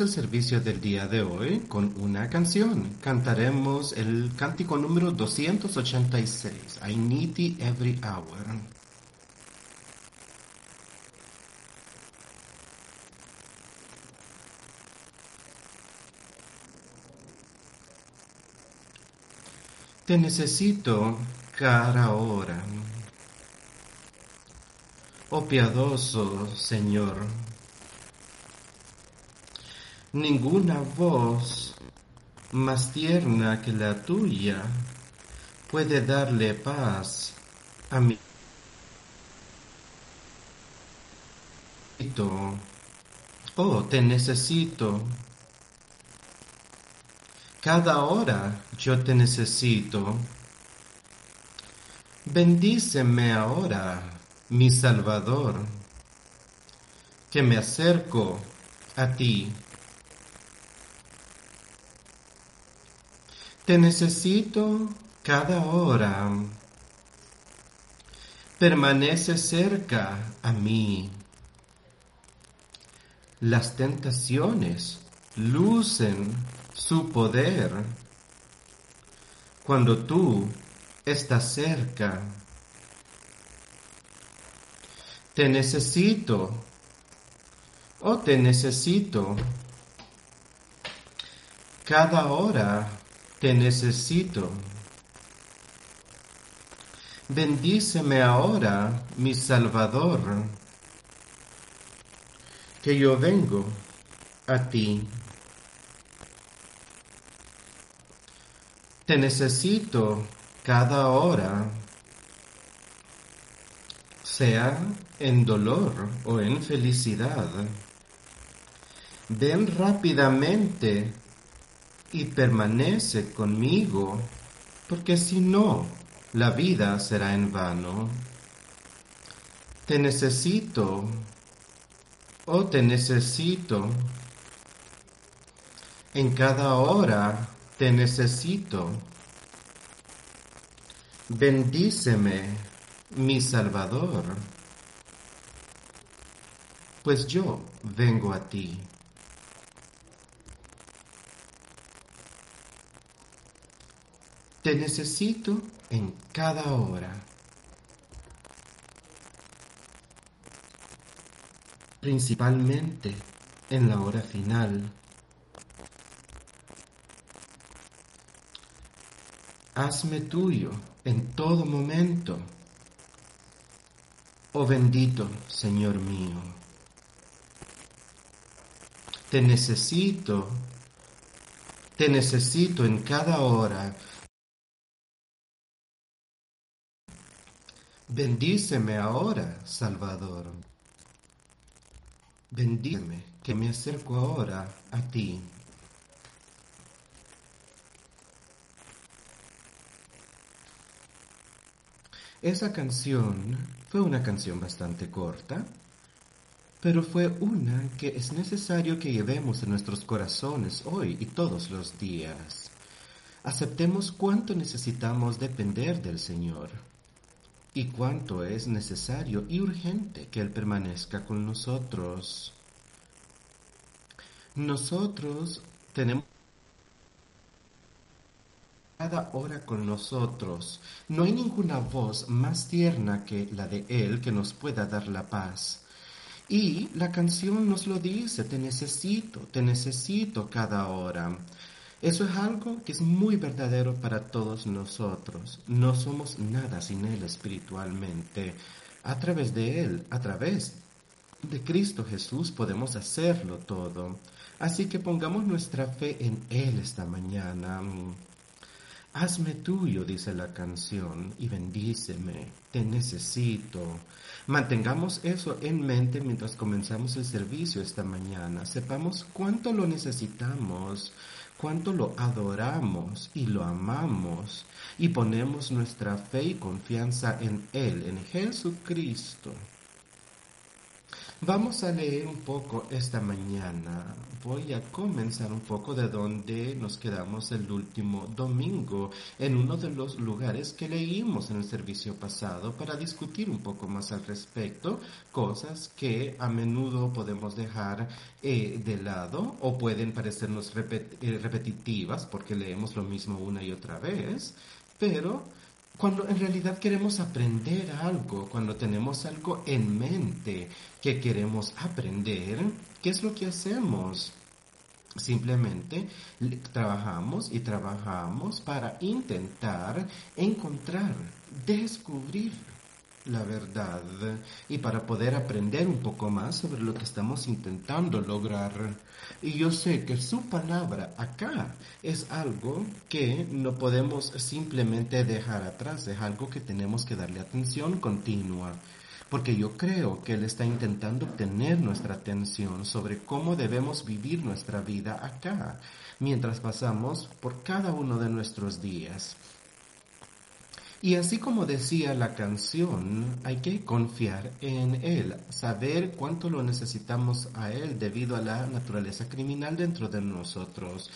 el servicio del día de hoy con una canción. Cantaremos el cántico número 286, I Need Thee Every Hour. Te necesito cada hora. Oh piadoso Señor, ninguna voz más tierna que la tuya puede darle paz a mi Oh, te necesito. Cada hora yo te necesito. Bendíceme ahora, mi Salvador, que me acerco a ti. Te necesito cada hora. Permanece cerca a mí. Las tentaciones lucen su poder cuando tú estás cerca. Te necesito, oh te necesito. Cada hora te necesito. Bendíceme ahora, mi Salvador, que yo vengo a ti. Te necesito cada hora, sea en dolor o en felicidad. Ven rápidamente y permanece conmigo, porque si no, la vida será en vano. Te necesito, oh te necesito, en cada hora te necesito. Bendíceme, mi Salvador, pues yo vengo a ti. Te necesito en cada hora. Principalmente en la hora final. hazme tuyo en todo momento. Oh bendito Señor mío, te necesito, te necesito en cada hora. Bendíceme ahora, Salvador. Bendíceme que me acerco ahora a ti. Esa canción fue una canción bastante corta, pero fue una que es necesario que llevemos en nuestros corazones hoy y todos los días. Aceptemos cuánto necesitamos depender del Señor y cuánto es necesario y urgente que Él permanezca con nosotros. Nosotros tenemos cada hora con nosotros. No hay ninguna voz más tierna que la de Él que nos pueda dar la paz. Y la canción nos lo dice, te necesito, te necesito cada hora. Eso es algo que es muy verdadero para todos nosotros. No somos nada sin Él espiritualmente. A través de Él, a través de Cristo Jesús podemos hacerlo todo. Así que pongamos nuestra fe en Él esta mañana. Hazme tuyo, dice la canción, y bendíceme, te necesito. Mantengamos eso en mente mientras comenzamos el servicio esta mañana. Sepamos cuánto lo necesitamos, cuánto lo adoramos y lo amamos, y ponemos nuestra fe y confianza en Él, en Jesucristo. Vamos a leer un poco esta mañana. Voy a comenzar un poco de donde nos quedamos el último domingo, en uno de los lugares que leímos en el servicio pasado para discutir un poco más al respecto, cosas que a menudo podemos dejar eh, de lado o pueden parecernos eh, repetitivas porque leemos lo mismo una y otra vez, pero cuando en realidad queremos aprender algo, cuando tenemos algo en mente que queremos aprender, ¿qué es lo que hacemos? Simplemente trabajamos y trabajamos para intentar encontrar, descubrir la verdad y para poder aprender un poco más sobre lo que estamos intentando lograr. Y yo sé que su palabra acá es algo que no podemos simplemente dejar atrás, es algo que tenemos que darle atención continua. Porque yo creo que Él está intentando obtener nuestra atención sobre cómo debemos vivir nuestra vida acá, mientras pasamos por cada uno de nuestros días. Y así como decía la canción, hay que confiar en Él, saber cuánto lo necesitamos a Él debido a la naturaleza criminal dentro de nosotros.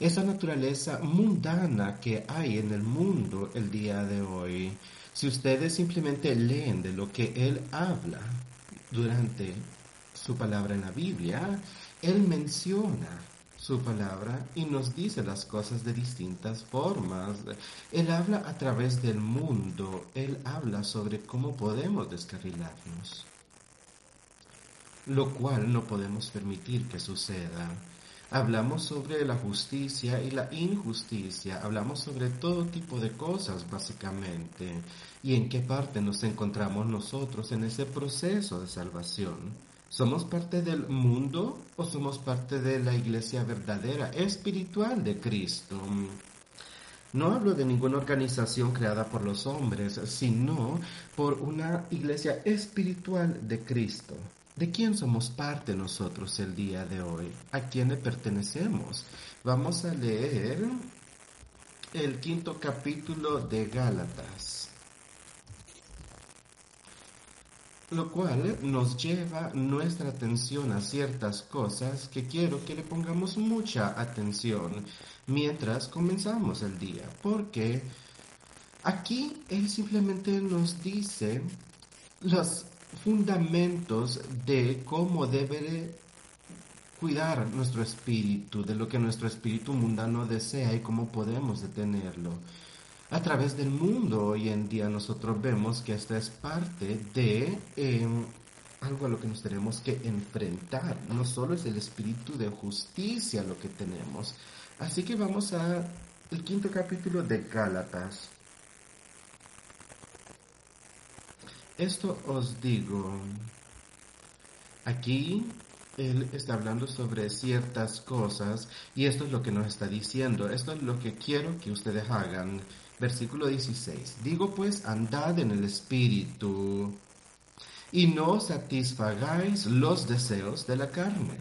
Esa naturaleza mundana que hay en el mundo el día de hoy. Si ustedes simplemente leen de lo que Él habla durante su palabra en la Biblia, Él menciona su palabra y nos dice las cosas de distintas formas. Él habla a través del mundo, Él habla sobre cómo podemos descarrilarnos, lo cual no podemos permitir que suceda. Hablamos sobre la justicia y la injusticia, hablamos sobre todo tipo de cosas básicamente y en qué parte nos encontramos nosotros en ese proceso de salvación. ¿Somos parte del mundo o somos parte de la iglesia verdadera, espiritual de Cristo? No hablo de ninguna organización creada por los hombres, sino por una iglesia espiritual de Cristo. ¿De quién somos parte nosotros el día de hoy? ¿A quién le pertenecemos? Vamos a leer el quinto capítulo de Gálatas. Lo cual nos lleva nuestra atención a ciertas cosas que quiero que le pongamos mucha atención mientras comenzamos el día, porque aquí él simplemente nos dice los fundamentos de cómo debe cuidar nuestro espíritu, de lo que nuestro espíritu mundano desea y cómo podemos detenerlo a través del mundo hoy en día nosotros vemos que esta es parte de em, algo a lo que nos tenemos que enfrentar. No solo es el espíritu de justicia lo que tenemos. Así que vamos a el quinto capítulo de Gálatas. Esto os digo. Aquí él está hablando sobre ciertas cosas y esto es lo que nos está diciendo. Esto es lo que quiero que ustedes hagan. Versículo 16. Digo pues, andad en el Espíritu y no satisfagáis los deseos de la carne.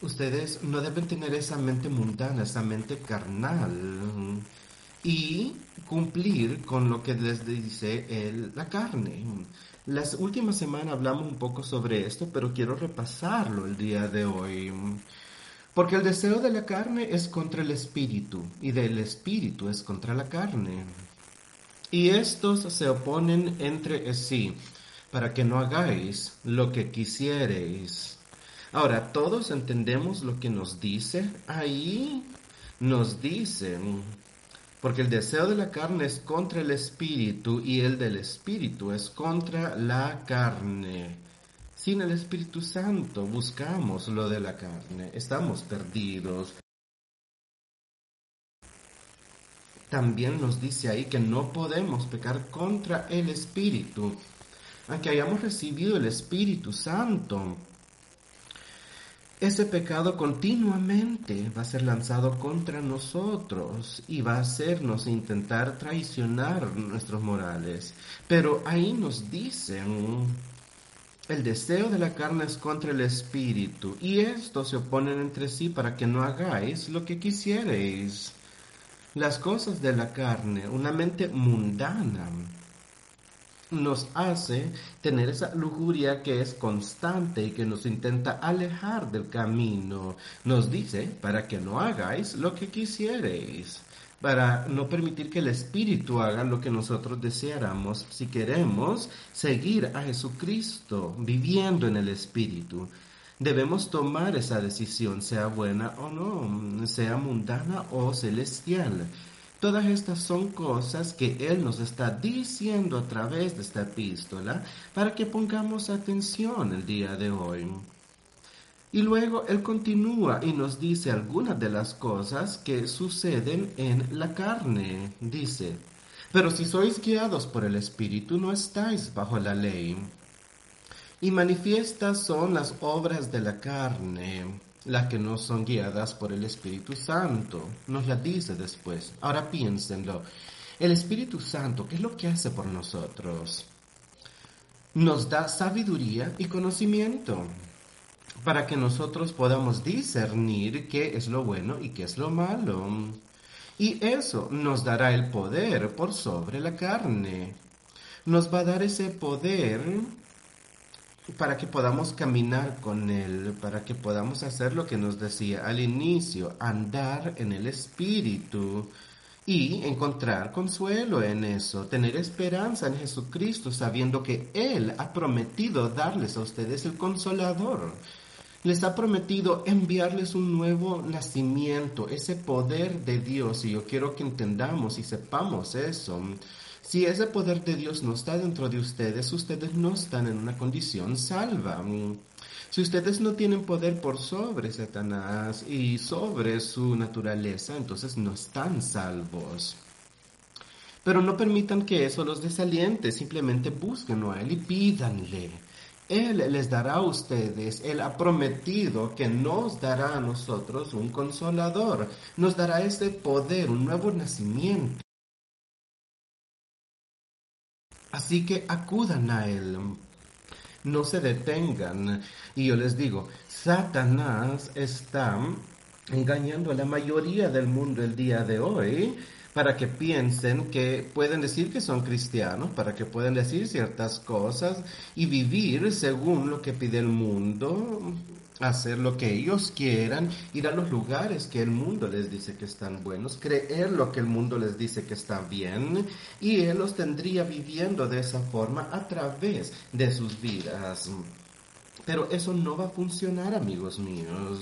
Ustedes no deben tener esa mente mundana, esa mente carnal y cumplir con lo que les dice el, la carne. Las últimas semanas hablamos un poco sobre esto, pero quiero repasarlo el día de hoy. Porque el deseo de la carne es contra el espíritu y del espíritu es contra la carne. Y estos se oponen entre sí para que no hagáis lo que quisiereis. Ahora, todos entendemos lo que nos dice. Ahí nos dicen, porque el deseo de la carne es contra el espíritu y el del espíritu es contra la carne. Sin el Espíritu Santo buscamos lo de la carne, estamos perdidos. También nos dice ahí que no podemos pecar contra el Espíritu, aunque hayamos recibido el Espíritu Santo. Ese pecado continuamente va a ser lanzado contra nosotros y va a hacernos intentar traicionar nuestros morales. Pero ahí nos dicen el deseo de la carne es contra el espíritu, y estos se oponen entre sí para que no hagáis lo que quisiereis. Las cosas de la carne, una mente mundana, nos hace tener esa lujuria que es constante y que nos intenta alejar del camino. Nos dice para que no hagáis lo que quisierais, para no permitir que el Espíritu haga lo que nosotros deseáramos si queremos seguir a Jesucristo viviendo en el Espíritu. Debemos tomar esa decisión, sea buena o no, sea mundana o celestial. Todas estas son cosas que Él nos está diciendo a través de esta epístola para que pongamos atención el día de hoy. Y luego Él continúa y nos dice algunas de las cosas que suceden en la carne. Dice, pero si sois guiados por el Espíritu no estáis bajo la ley. Y manifiestas son las obras de la carne las que no son guiadas por el Espíritu Santo. Nos la dice después. Ahora piénsenlo. El Espíritu Santo, ¿qué es lo que hace por nosotros? Nos da sabiduría y conocimiento para que nosotros podamos discernir qué es lo bueno y qué es lo malo. Y eso nos dará el poder por sobre la carne. Nos va a dar ese poder para que podamos caminar con Él, para que podamos hacer lo que nos decía al inicio, andar en el Espíritu y encontrar consuelo en eso, tener esperanza en Jesucristo, sabiendo que Él ha prometido darles a ustedes el consolador. Les ha prometido enviarles un nuevo nacimiento, ese poder de Dios, y yo quiero que entendamos y sepamos eso. Si ese poder de Dios no está dentro de ustedes, ustedes no están en una condición salva. Si ustedes no tienen poder por sobre Satanás y sobre su naturaleza, entonces no están salvos. Pero no permitan que eso los desaliente, simplemente búsquenlo a Él y pídanle. Él les dará a ustedes, Él ha prometido que nos dará a nosotros un consolador, nos dará ese poder, un nuevo nacimiento. Así que acudan a Él. No se detengan. Y yo les digo, Satanás está engañando a la mayoría del mundo el día de hoy para que piensen que pueden decir que son cristianos, para que puedan decir ciertas cosas y vivir según lo que pide el mundo, hacer lo que ellos quieran, ir a los lugares que el mundo les dice que están buenos, creer lo que el mundo les dice que está bien, y Él los tendría viviendo de esa forma a través de sus vidas. Pero eso no va a funcionar, amigos míos.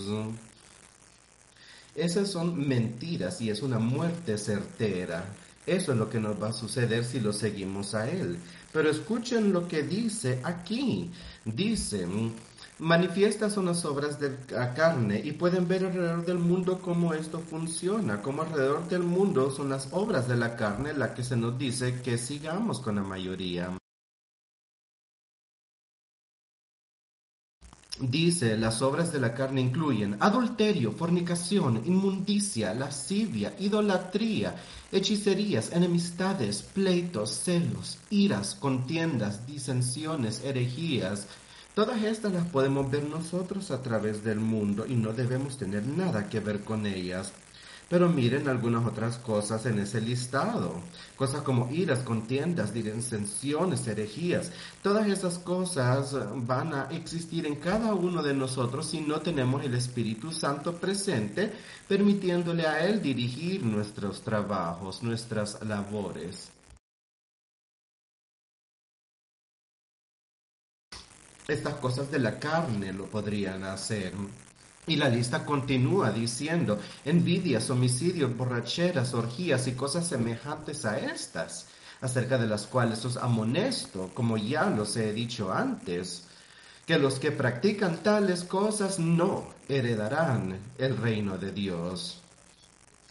Esas son mentiras y es una muerte certera. Eso es lo que nos va a suceder si lo seguimos a Él. Pero escuchen lo que dice aquí. Dice, manifiestas son las obras de la carne y pueden ver alrededor del mundo cómo esto funciona, cómo alrededor del mundo son las obras de la carne la que se nos dice que sigamos con la mayoría. Dice, las obras de la carne incluyen adulterio, fornicación, inmundicia, lascivia, idolatría, hechicerías, enemistades, pleitos, celos, iras, contiendas, disensiones, herejías, Todas estas las podemos ver nosotros a través del mundo y no debemos tener nada que ver con ellas. Pero miren algunas otras cosas en ese listado. Cosas como iras, contiendas, disensiones, herejías. Todas esas cosas van a existir en cada uno de nosotros si no tenemos el Espíritu Santo presente, permitiéndole a Él dirigir nuestros trabajos, nuestras labores. estas cosas de la carne lo podrían hacer. Y la lista continúa diciendo envidias, homicidios, borracheras, orgías y cosas semejantes a estas, acerca de las cuales os amonesto, como ya los he dicho antes, que los que practican tales cosas no heredarán el reino de Dios.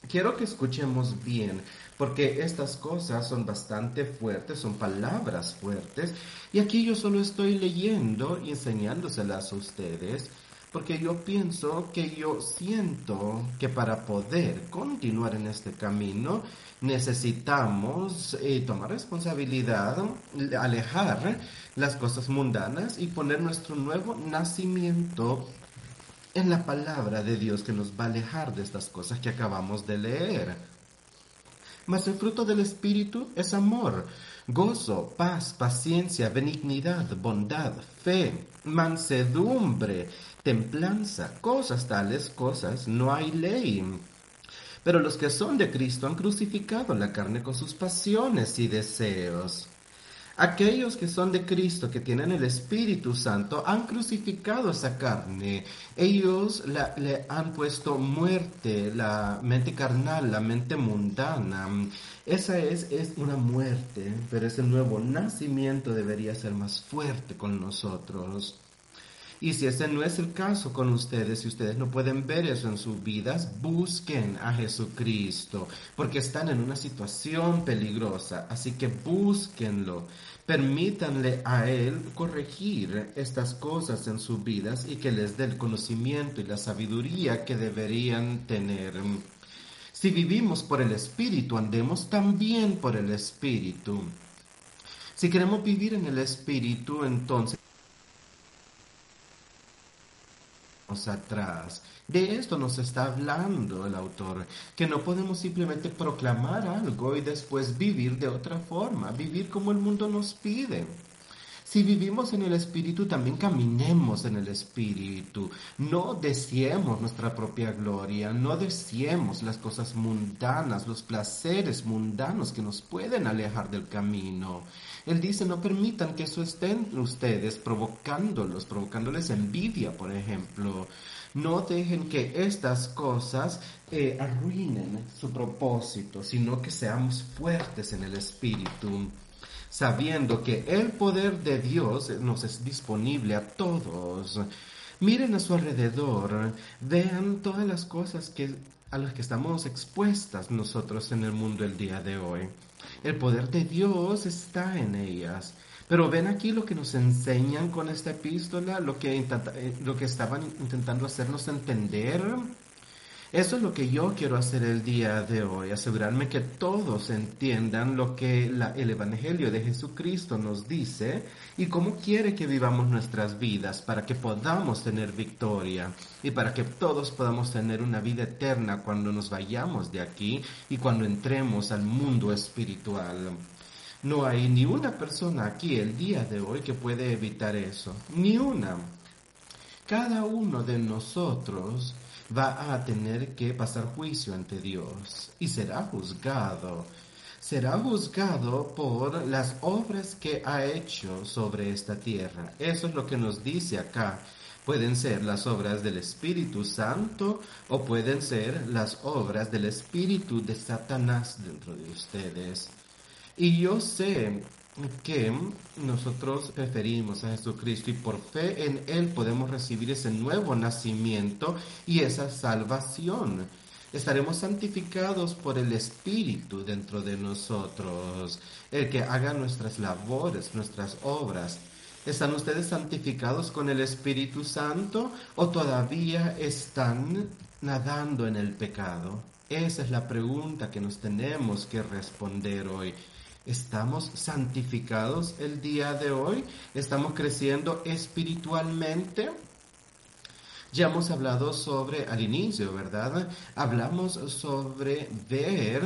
Quiero que escuchemos bien, porque estas cosas son bastante fuertes, son palabras fuertes, y aquí yo solo estoy leyendo y enseñándoselas a ustedes, porque yo pienso que yo siento que para poder continuar en este camino necesitamos eh, tomar responsabilidad, alejar las cosas mundanas y poner nuestro nuevo nacimiento en la palabra de Dios que nos va a alejar de estas cosas que acabamos de leer. Mas el fruto del Espíritu es amor, gozo, paz, paciencia, benignidad, bondad, fe, mansedumbre, templanza, cosas tales, cosas no hay ley. Pero los que son de Cristo han crucificado la carne con sus pasiones y deseos. Aquellos que son de Cristo, que tienen el Espíritu Santo, han crucificado esa carne. Ellos le han puesto muerte, la mente carnal, la mente mundana. Esa es, es una muerte, pero ese nuevo nacimiento debería ser más fuerte con nosotros. Y si ese no es el caso con ustedes, si ustedes no pueden ver eso en sus vidas, busquen a Jesucristo, porque están en una situación peligrosa. Así que búsquenlo. Permítanle a Él corregir estas cosas en sus vidas y que les dé el conocimiento y la sabiduría que deberían tener. Si vivimos por el Espíritu, andemos también por el Espíritu. Si queremos vivir en el Espíritu, entonces atrás. De esto nos está hablando el autor, que no podemos simplemente proclamar algo y después vivir de otra forma, vivir como el mundo nos pide. Si vivimos en el Espíritu, también caminemos en el Espíritu. No deseemos nuestra propia gloria, no deseemos las cosas mundanas, los placeres mundanos que nos pueden alejar del camino. Él dice, no permitan que eso estén ustedes provocándolos, provocándoles envidia, por ejemplo. No dejen que estas cosas eh, arruinen su propósito, sino que seamos fuertes en el Espíritu sabiendo que el poder de Dios nos es disponible a todos. Miren a su alrededor, vean todas las cosas que, a las que estamos expuestas nosotros en el mundo el día de hoy. El poder de Dios está en ellas. Pero ven aquí lo que nos enseñan con esta epístola, lo que, eh, lo que estaban intentando hacernos entender. Eso es lo que yo quiero hacer el día de hoy, asegurarme que todos entiendan lo que el Evangelio de Jesucristo nos dice y cómo quiere que vivamos nuestras vidas para que podamos tener victoria y para que todos podamos tener una vida eterna cuando nos vayamos de aquí y cuando entremos al mundo espiritual. No hay ni una persona aquí el día de hoy que puede evitar eso, ni una. Cada uno de nosotros va a tener que pasar juicio ante Dios y será juzgado. Será juzgado por las obras que ha hecho sobre esta tierra. Eso es lo que nos dice acá. Pueden ser las obras del Espíritu Santo o pueden ser las obras del Espíritu de Satanás dentro de ustedes. Y yo sé que nosotros preferimos a Jesucristo y por fe en Él podemos recibir ese nuevo nacimiento y esa salvación. Estaremos santificados por el Espíritu dentro de nosotros, el que haga nuestras labores, nuestras obras. ¿Están ustedes santificados con el Espíritu Santo o todavía están nadando en el pecado? Esa es la pregunta que nos tenemos que responder hoy. ¿Estamos santificados el día de hoy? ¿Estamos creciendo espiritualmente? Ya hemos hablado sobre, al inicio, ¿verdad? Hablamos sobre ver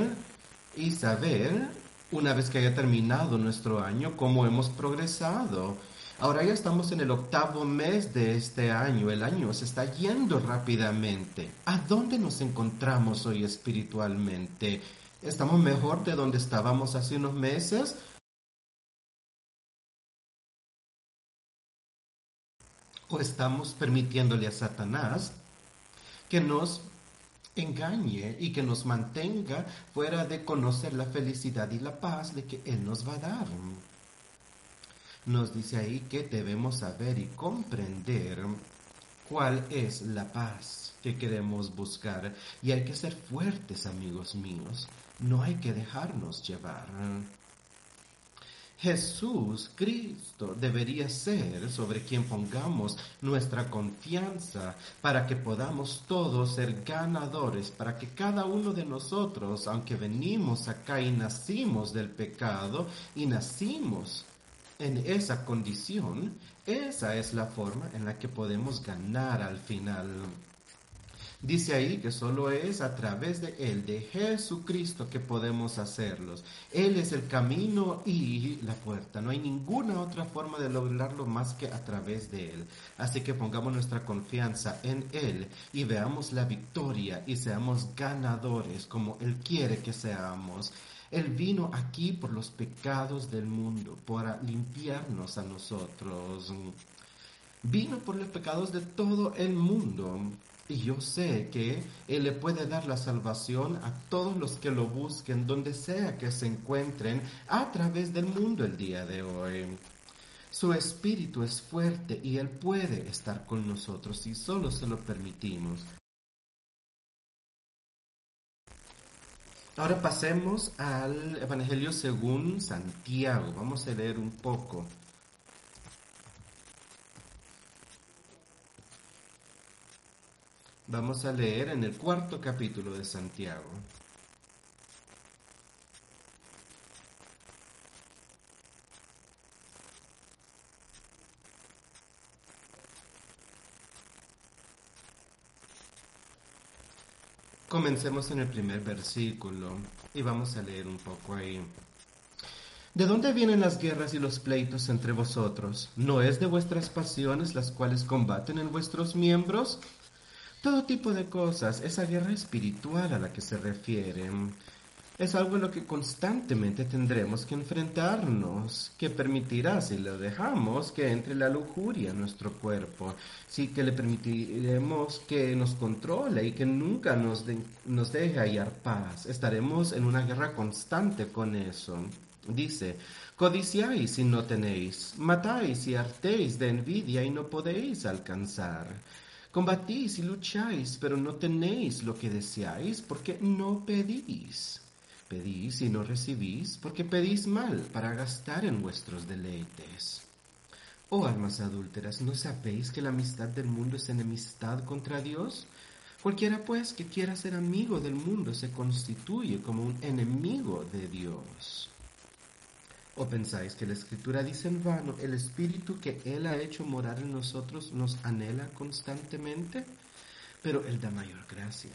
y saber, una vez que haya terminado nuestro año, cómo hemos progresado. Ahora ya estamos en el octavo mes de este año. El año se está yendo rápidamente. ¿A dónde nos encontramos hoy espiritualmente? ¿Estamos mejor de donde estábamos hace unos meses? ¿O estamos permitiéndole a Satanás que nos engañe y que nos mantenga fuera de conocer la felicidad y la paz de que Él nos va a dar? Nos dice ahí que debemos saber y comprender cuál es la paz que queremos buscar y hay que ser fuertes, amigos míos. No hay que dejarnos llevar. Jesús, Cristo, debería ser sobre quien pongamos nuestra confianza para que podamos todos ser ganadores, para que cada uno de nosotros, aunque venimos acá y nacimos del pecado y nacimos en esa condición, esa es la forma en la que podemos ganar al final. Dice ahí que solo es a través de Él, de Jesucristo, que podemos hacerlos. Él es el camino y la puerta. No hay ninguna otra forma de lograrlo más que a través de Él. Así que pongamos nuestra confianza en Él y veamos la victoria y seamos ganadores como Él quiere que seamos. Él vino aquí por los pecados del mundo, para limpiarnos a nosotros. Vino por los pecados de todo el mundo. Y yo sé que Él le puede dar la salvación a todos los que lo busquen, donde sea que se encuentren, a través del mundo el día de hoy. Su espíritu es fuerte y Él puede estar con nosotros si solo se lo permitimos. Ahora pasemos al Evangelio según Santiago. Vamos a leer un poco. Vamos a leer en el cuarto capítulo de Santiago. Comencemos en el primer versículo y vamos a leer un poco ahí. ¿De dónde vienen las guerras y los pleitos entre vosotros? ¿No es de vuestras pasiones las cuales combaten en vuestros miembros? Todo tipo de cosas, esa guerra espiritual a la que se refieren, es algo en lo que constantemente tendremos que enfrentarnos, que permitirá, si lo dejamos, que entre la lujuria en nuestro cuerpo, sí que le permitiremos que nos controle y que nunca nos, nos deje hallar paz. Estaremos en una guerra constante con eso. Dice, codiciáis y no tenéis, matáis y hartéis de envidia y no podéis alcanzar. Combatís y lucháis, pero no tenéis lo que deseáis porque no pedís. Pedís y no recibís porque pedís mal para gastar en vuestros deleites. Oh almas adúlteras, ¿no sabéis que la amistad del mundo es enemistad contra Dios? Cualquiera pues que quiera ser amigo del mundo se constituye como un enemigo de Dios. ¿O pensáis que la Escritura dice en vano, el Espíritu que Él ha hecho morar en nosotros nos anhela constantemente? Pero Él da mayor gracia.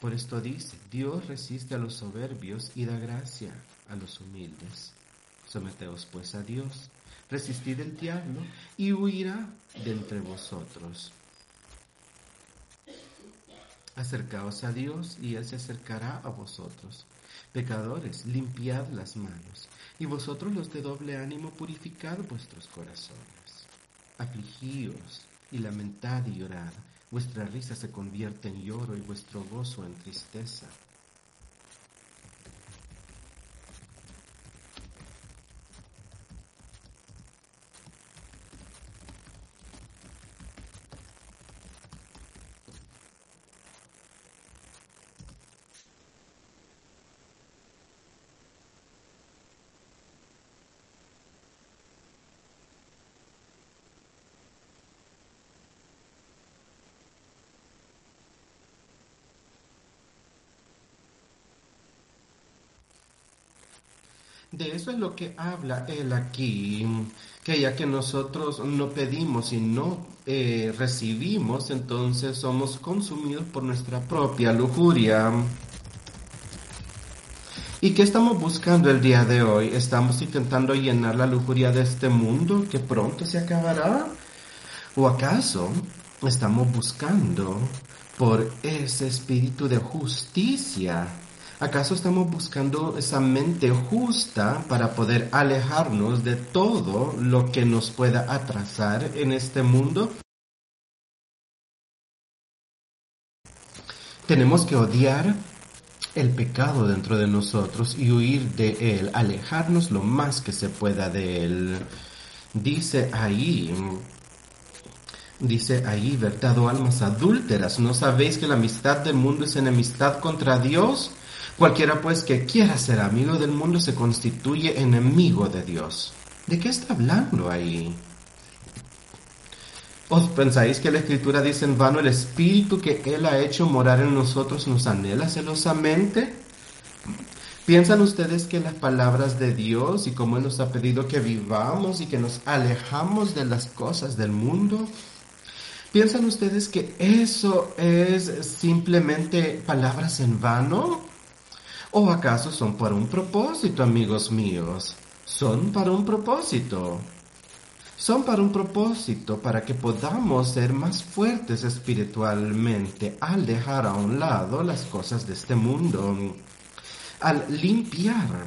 Por esto dice, Dios resiste a los soberbios y da gracia a los humildes. Someteos pues a Dios, resistid el diablo y huirá de entre vosotros. Acercaos a Dios y Él se acercará a vosotros. Pecadores, limpiad las manos y vosotros los de doble ánimo, purificad vuestros corazones. Afligíos y lamentad y llorad. Vuestra risa se convierte en lloro y vuestro gozo en tristeza. De eso es lo que habla él aquí, que ya que nosotros no pedimos y no eh, recibimos, entonces somos consumidos por nuestra propia lujuria. ¿Y qué estamos buscando el día de hoy? ¿Estamos intentando llenar la lujuria de este mundo que pronto se acabará? ¿O acaso estamos buscando por ese espíritu de justicia ¿Acaso estamos buscando esa mente justa para poder alejarnos de todo lo que nos pueda atrasar en este mundo? Tenemos que odiar el pecado dentro de nosotros y huir de él, alejarnos lo más que se pueda de él. Dice ahí, dice ahí, verdad o almas adúlteras, ¿no sabéis que la amistad del mundo es enemistad contra Dios? Cualquiera pues que quiera ser amigo del mundo se constituye enemigo de Dios. ¿De qué está hablando ahí? ¿Os pensáis que la escritura dice en vano el espíritu que Él ha hecho morar en nosotros nos anhela celosamente? ¿Piensan ustedes que las palabras de Dios y cómo Él nos ha pedido que vivamos y que nos alejamos de las cosas del mundo ¿Piensan ustedes que eso es simplemente palabras en vano? ¿O acaso son para un propósito, amigos míos? Son para un propósito. Son para un propósito, para que podamos ser más fuertes espiritualmente al dejar a un lado las cosas de este mundo, al limpiar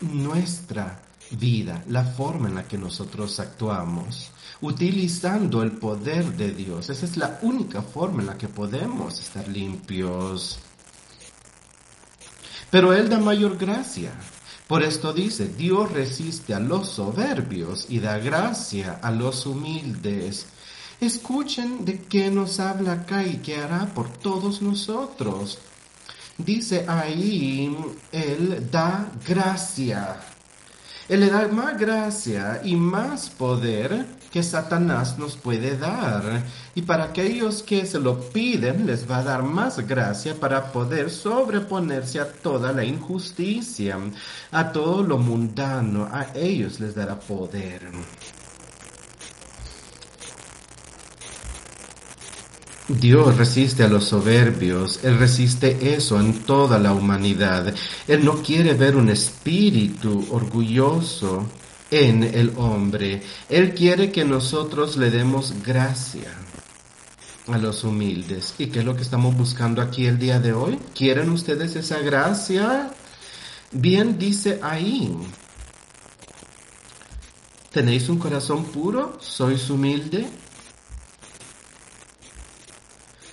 nuestra vida, la forma en la que nosotros actuamos, utilizando el poder de Dios. Esa es la única forma en la que podemos estar limpios. Pero Él da mayor gracia. Por esto dice, Dios resiste a los soberbios y da gracia a los humildes. Escuchen de qué nos habla acá y qué hará por todos nosotros. Dice ahí, Él da gracia. Él le da más gracia y más poder que Satanás nos puede dar. Y para aquellos que se lo piden, les va a dar más gracia para poder sobreponerse a toda la injusticia, a todo lo mundano. A ellos les dará poder. Dios resiste a los soberbios, Él resiste eso en toda la humanidad. Él no quiere ver un espíritu orgulloso en el hombre. Él quiere que nosotros le demos gracia a los humildes. ¿Y qué es lo que estamos buscando aquí el día de hoy? ¿Quieren ustedes esa gracia? Bien dice ahí. ¿Tenéis un corazón puro? ¿Sois humilde?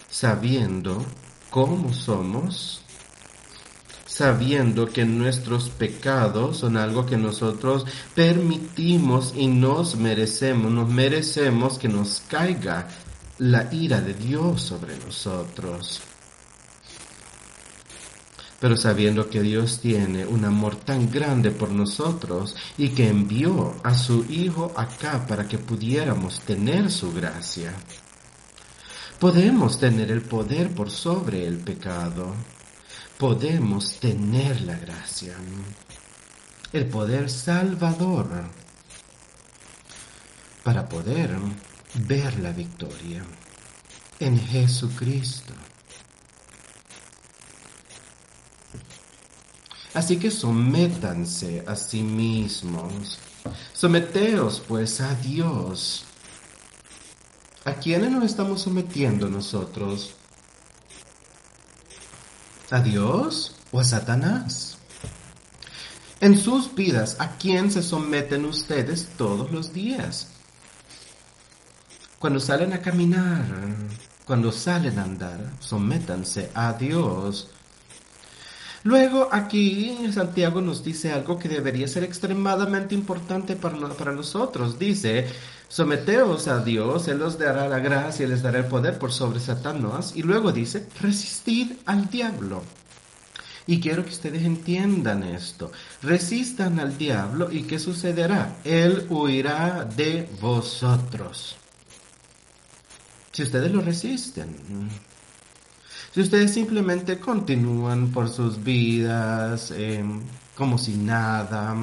Sabiendo cómo somos, sabiendo que nuestros pecados son algo que nosotros permitimos y nos merecemos, nos merecemos que nos caiga la ira de Dios sobre nosotros. Pero sabiendo que Dios tiene un amor tan grande por nosotros y que envió a su Hijo acá para que pudiéramos tener su gracia, podemos tener el poder por sobre el pecado podemos tener la gracia, el poder salvador para poder ver la victoria en Jesucristo. Así que sométanse a sí mismos. Someteos pues a Dios. ¿A quiénes nos estamos sometiendo nosotros? ¿A Dios o a Satanás? En sus vidas, ¿a quién se someten ustedes todos los días? Cuando salen a caminar, cuando salen a andar, sométanse a Dios. Luego aquí Santiago nos dice algo que debería ser extremadamente importante para, para nosotros. Dice, Someteos a Dios, Él os dará la gracia y les dará el poder por sobre Satanás. Y luego dice, resistid al diablo. Y quiero que ustedes entiendan esto. Resistan al diablo y ¿qué sucederá? Él huirá de vosotros. Si ustedes lo resisten. Si ustedes simplemente continúan por sus vidas eh, como si nada,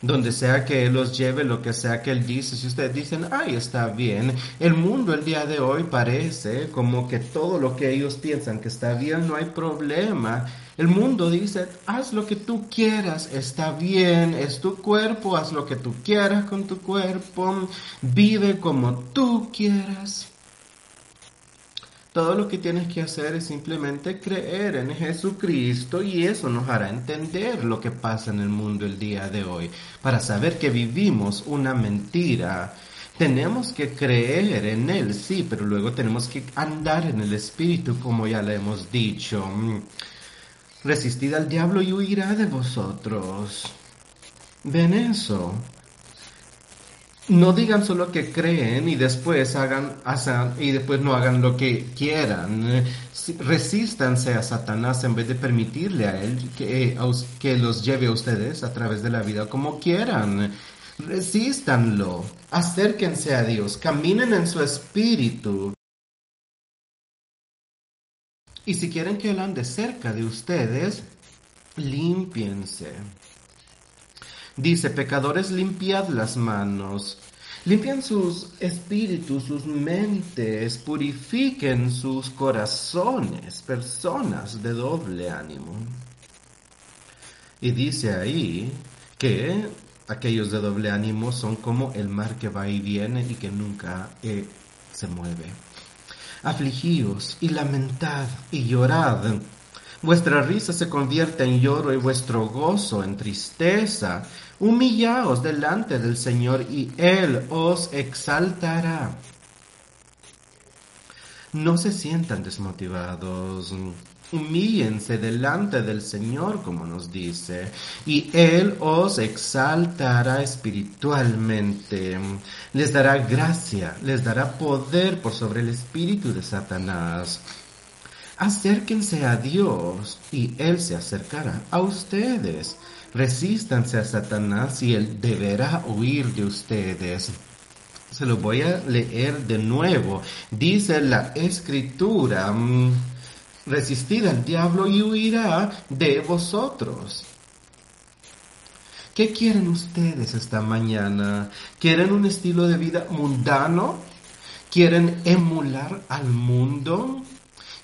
donde sea que Él los lleve, lo que sea que Él dice, si ustedes dicen, ay, está bien, el mundo el día de hoy parece como que todo lo que ellos piensan que está bien, no hay problema. El mundo dice, haz lo que tú quieras, está bien, es tu cuerpo, haz lo que tú quieras con tu cuerpo, vive como tú quieras. Todo lo que tienes que hacer es simplemente creer en Jesucristo y eso nos hará entender lo que pasa en el mundo el día de hoy. Para saber que vivimos una mentira, tenemos que creer en Él, sí, pero luego tenemos que andar en el Espíritu, como ya le hemos dicho. Resistid al diablo y huirá de vosotros. ¿Ven eso? No digan solo que creen y después hagan, y después no hagan lo que quieran. Resístanse a Satanás en vez de permitirle a él que, que los lleve a ustedes a través de la vida como quieran. Resístanlo, acérquense a Dios, caminen en su espíritu. Y si quieren que Él ande cerca de ustedes, límpiense. Dice, pecadores, limpiad las manos. Limpian sus espíritus, sus mentes, purifiquen sus corazones, personas de doble ánimo. Y dice ahí que aquellos de doble ánimo son como el mar que va y viene y que nunca eh, se mueve. Afligíos y lamentad y llorad. Vuestra risa se convierte en lloro y vuestro gozo en tristeza. Humillaos delante del Señor y Él os exaltará. No se sientan desmotivados. Humíllense delante del Señor, como nos dice, y Él os exaltará espiritualmente. Les dará gracia, les dará poder por sobre el espíritu de Satanás. Acérquense a Dios y Él se acercará a ustedes. Resístanse a Satanás y Él deberá huir de ustedes. Se lo voy a leer de nuevo. Dice la escritura. Mm, resistid al diablo y huirá de vosotros. ¿Qué quieren ustedes esta mañana? ¿Quieren un estilo de vida mundano? ¿Quieren emular al mundo?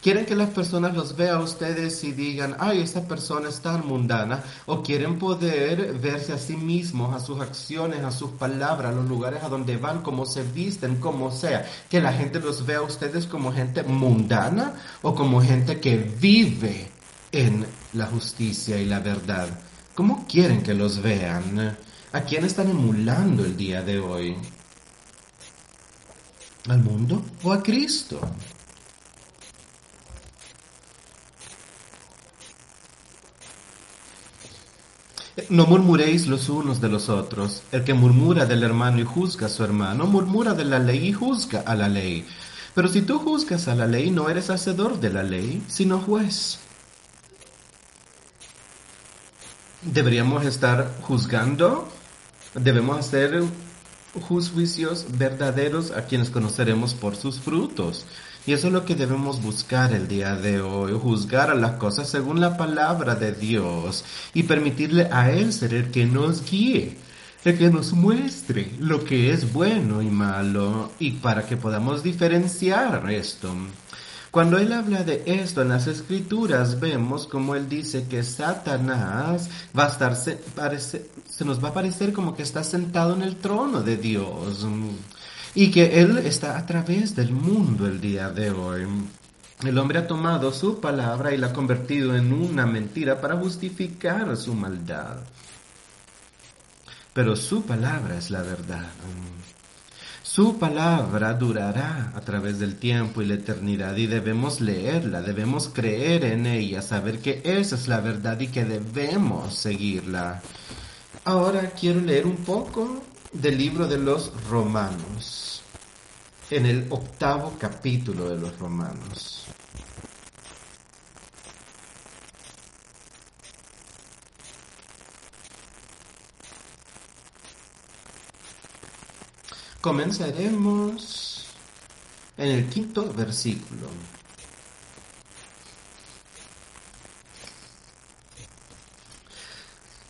¿Quieren que las personas los vean a ustedes y digan, ay, esta persona es tan mundana? ¿O quieren poder verse a sí mismos, a sus acciones, a sus palabras, a los lugares a donde van, cómo se visten, como sea? Que la gente los vea a ustedes como gente mundana o como gente que vive en la justicia y la verdad. ¿Cómo quieren que los vean? ¿A quién están emulando el día de hoy? ¿Al mundo o a Cristo? No murmuréis los unos de los otros. El que murmura del hermano y juzga a su hermano, murmura de la ley y juzga a la ley. Pero si tú juzgas a la ley, no eres hacedor de la ley, sino juez. Deberíamos estar juzgando, debemos hacer juicios verdaderos a quienes conoceremos por sus frutos. Y eso es lo que debemos buscar el día de hoy, juzgar a las cosas según la palabra de Dios y permitirle a Él ser el que nos guíe, el que nos muestre lo que es bueno y malo y para que podamos diferenciar esto. Cuando él habla de esto en las escrituras, vemos como él dice que Satanás va a estar, se, se nos va a parecer como que está sentado en el trono de Dios y que Él está a través del mundo el día de hoy. El hombre ha tomado su palabra y la ha convertido en una mentira para justificar su maldad. Pero su palabra es la verdad. Su palabra durará a través del tiempo y la eternidad y debemos leerla, debemos creer en ella, saber que esa es la verdad y que debemos seguirla. Ahora quiero leer un poco del libro de los Romanos, en el octavo capítulo de los Romanos. Comenzaremos en el quinto versículo.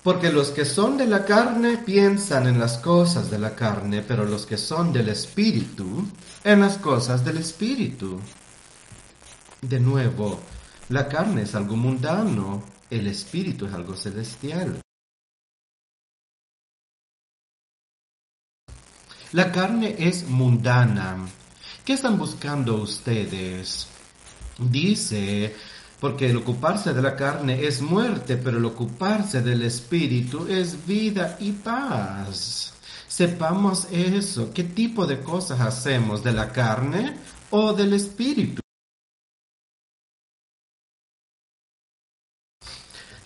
Porque los que son de la carne piensan en las cosas de la carne, pero los que son del Espíritu, en las cosas del Espíritu. De nuevo, la carne es algo mundano, el Espíritu es algo celestial. La carne es mundana. ¿Qué están buscando ustedes? Dice porque el ocuparse de la carne es muerte, pero el ocuparse del espíritu es vida y paz. Sepamos eso, qué tipo de cosas hacemos de la carne o del espíritu.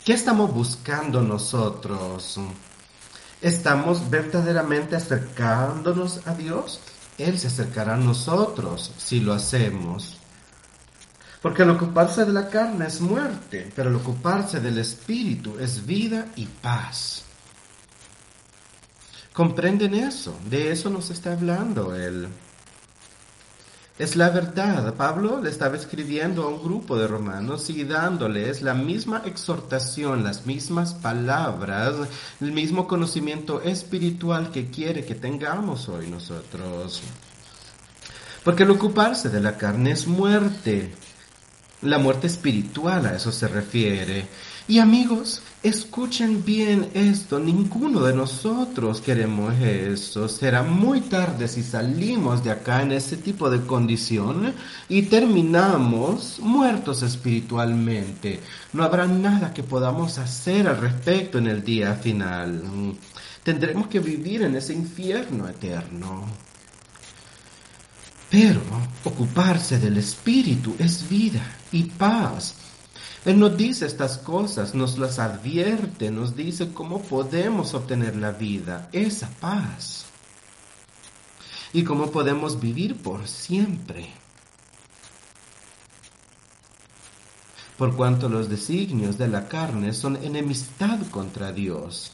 ¿Qué estamos buscando nosotros? ¿Estamos verdaderamente acercándonos a Dios? Él se acercará a nosotros si lo hacemos. Porque el ocuparse de la carne es muerte, pero el ocuparse del espíritu es vida y paz. ¿Comprenden eso? De eso nos está hablando él. Es la verdad. Pablo le estaba escribiendo a un grupo de romanos y dándoles la misma exhortación, las mismas palabras, el mismo conocimiento espiritual que quiere que tengamos hoy nosotros. Porque el ocuparse de la carne es muerte. La muerte espiritual a eso se refiere. Y amigos, escuchen bien esto, ninguno de nosotros queremos eso. Será muy tarde si salimos de acá en ese tipo de condición y terminamos muertos espiritualmente. No habrá nada que podamos hacer al respecto en el día final. Tendremos que vivir en ese infierno eterno. Pero ocuparse del espíritu es vida y paz él nos dice estas cosas, nos las advierte, nos dice cómo podemos obtener la vida, esa paz. Y cómo podemos vivir por siempre. Por cuanto los designios de la carne son enemistad contra Dios.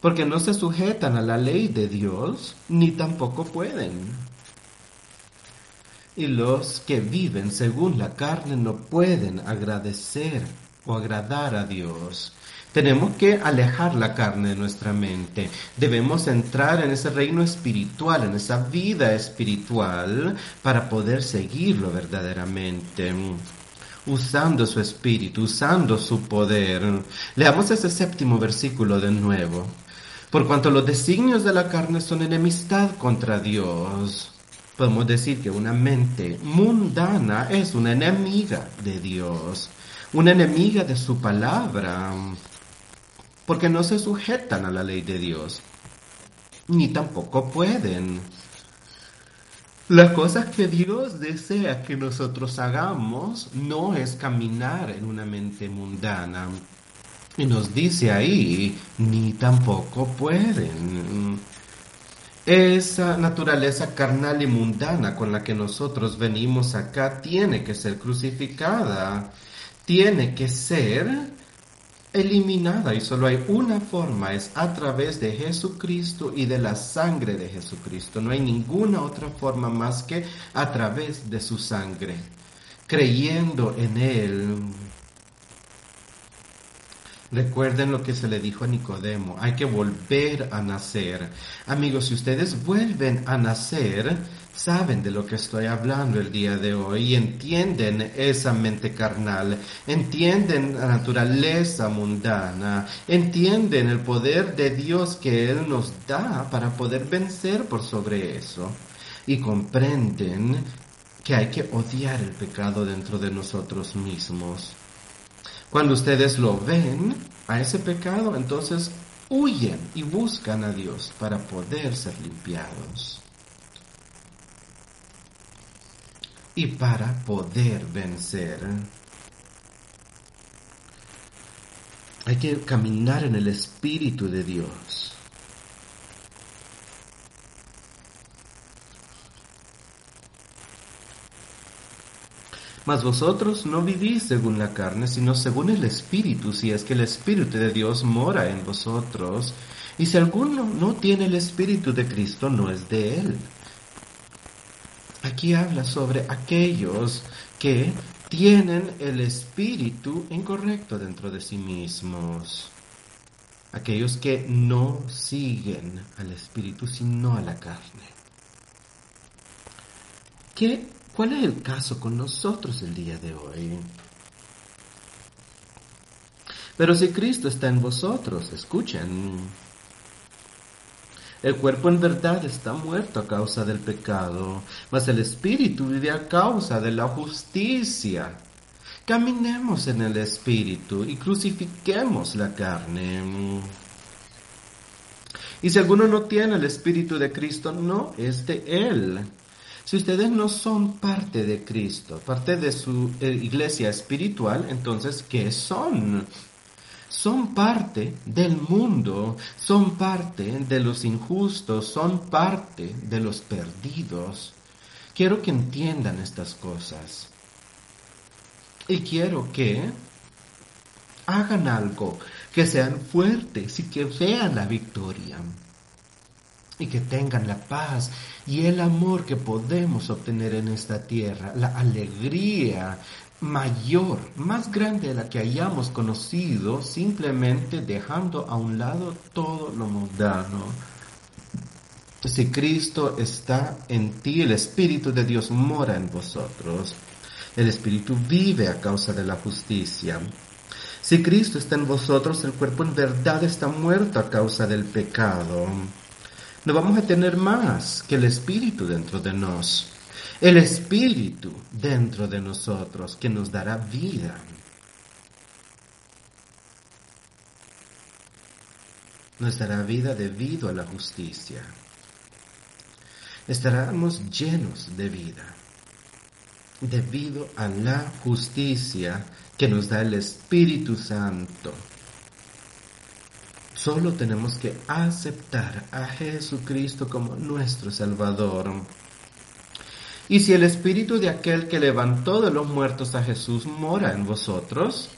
Porque no se sujetan a la ley de Dios, ni tampoco pueden y los que viven según la carne no pueden agradecer o agradar a Dios. Tenemos que alejar la carne de nuestra mente. Debemos entrar en ese reino espiritual, en esa vida espiritual, para poder seguirlo verdaderamente usando su espíritu, usando su poder. Leamos ese séptimo versículo de nuevo. Por cuanto los designios de la carne son enemistad contra Dios podemos decir que una mente mundana es una enemiga de Dios, una enemiga de su palabra, porque no se sujetan a la ley de Dios, ni tampoco pueden. Las cosas que Dios desea que nosotros hagamos no es caminar en una mente mundana. Y nos dice ahí, ni tampoco pueden. Esa naturaleza carnal y mundana con la que nosotros venimos acá tiene que ser crucificada, tiene que ser eliminada y solo hay una forma, es a través de Jesucristo y de la sangre de Jesucristo. No hay ninguna otra forma más que a través de su sangre, creyendo en Él, Recuerden lo que se le dijo a Nicodemo, hay que volver a nacer. Amigos, si ustedes vuelven a nacer, saben de lo que estoy hablando el día de hoy y entienden esa mente carnal, entienden la naturaleza mundana, entienden el poder de Dios que Él nos da para poder vencer por sobre eso y comprenden que hay que odiar el pecado dentro de nosotros mismos cuando ustedes lo ven a ese pecado, entonces huyen y buscan a Dios para poder ser limpiados. Y para poder vencer. Hay que caminar en el Espíritu de Dios. Mas vosotros no vivís según la carne, sino según el Espíritu, si es que el Espíritu de Dios mora en vosotros. Y si alguno no tiene el Espíritu de Cristo, no es de él. Aquí habla sobre aquellos que tienen el espíritu incorrecto dentro de sí mismos. Aquellos que no siguen al espíritu sino a la carne. ¿Qué ¿Cuál es el caso con nosotros el día de hoy? Pero si Cristo está en vosotros, escuchen, el cuerpo en verdad está muerto a causa del pecado, mas el espíritu vive a causa de la justicia. Caminemos en el espíritu y crucifiquemos la carne. Y si alguno no tiene el espíritu de Cristo, no es de él. Si ustedes no son parte de Cristo, parte de su eh, iglesia espiritual, entonces, ¿qué son? Son parte del mundo, son parte de los injustos, son parte de los perdidos. Quiero que entiendan estas cosas. Y quiero que hagan algo, que sean fuertes y que vean la victoria. Y que tengan la paz y el amor que podemos obtener en esta tierra, la alegría mayor, más grande de la que hayamos conocido, simplemente dejando a un lado todo lo mundano. Si Cristo está en ti, el Espíritu de Dios mora en vosotros. El Espíritu vive a causa de la justicia. Si Cristo está en vosotros, el cuerpo en verdad está muerto a causa del pecado. No vamos a tener más que el Espíritu dentro de nos. El Espíritu dentro de nosotros que nos dará vida. Nos dará vida debido a la justicia. Estaremos llenos de vida debido a la justicia que nos da el Espíritu Santo. Solo tenemos que aceptar a Jesucristo como nuestro Salvador. Y si el Espíritu de aquel que levantó de los muertos a Jesús mora en vosotros,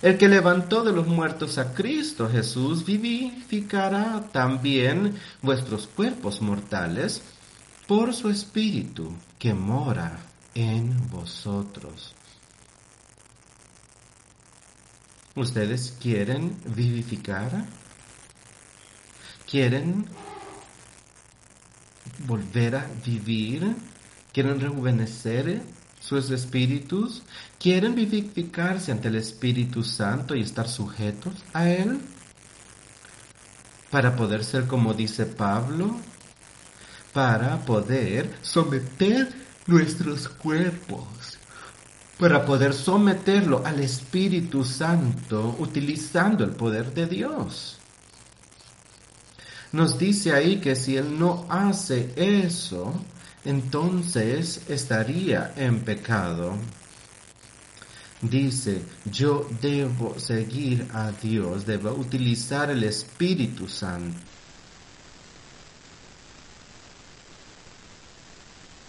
el que levantó de los muertos a Cristo Jesús vivificará también vuestros cuerpos mortales por su Espíritu que mora en vosotros. ¿Ustedes quieren vivificar? ¿Quieren volver a vivir? ¿Quieren rejuvenecer sus espíritus? ¿Quieren vivificarse ante el Espíritu Santo y estar sujetos a Él? Para poder ser como dice Pablo, para poder someter nuestros cuerpos para poder someterlo al Espíritu Santo utilizando el poder de Dios. Nos dice ahí que si Él no hace eso, entonces estaría en pecado. Dice, yo debo seguir a Dios, debo utilizar el Espíritu Santo.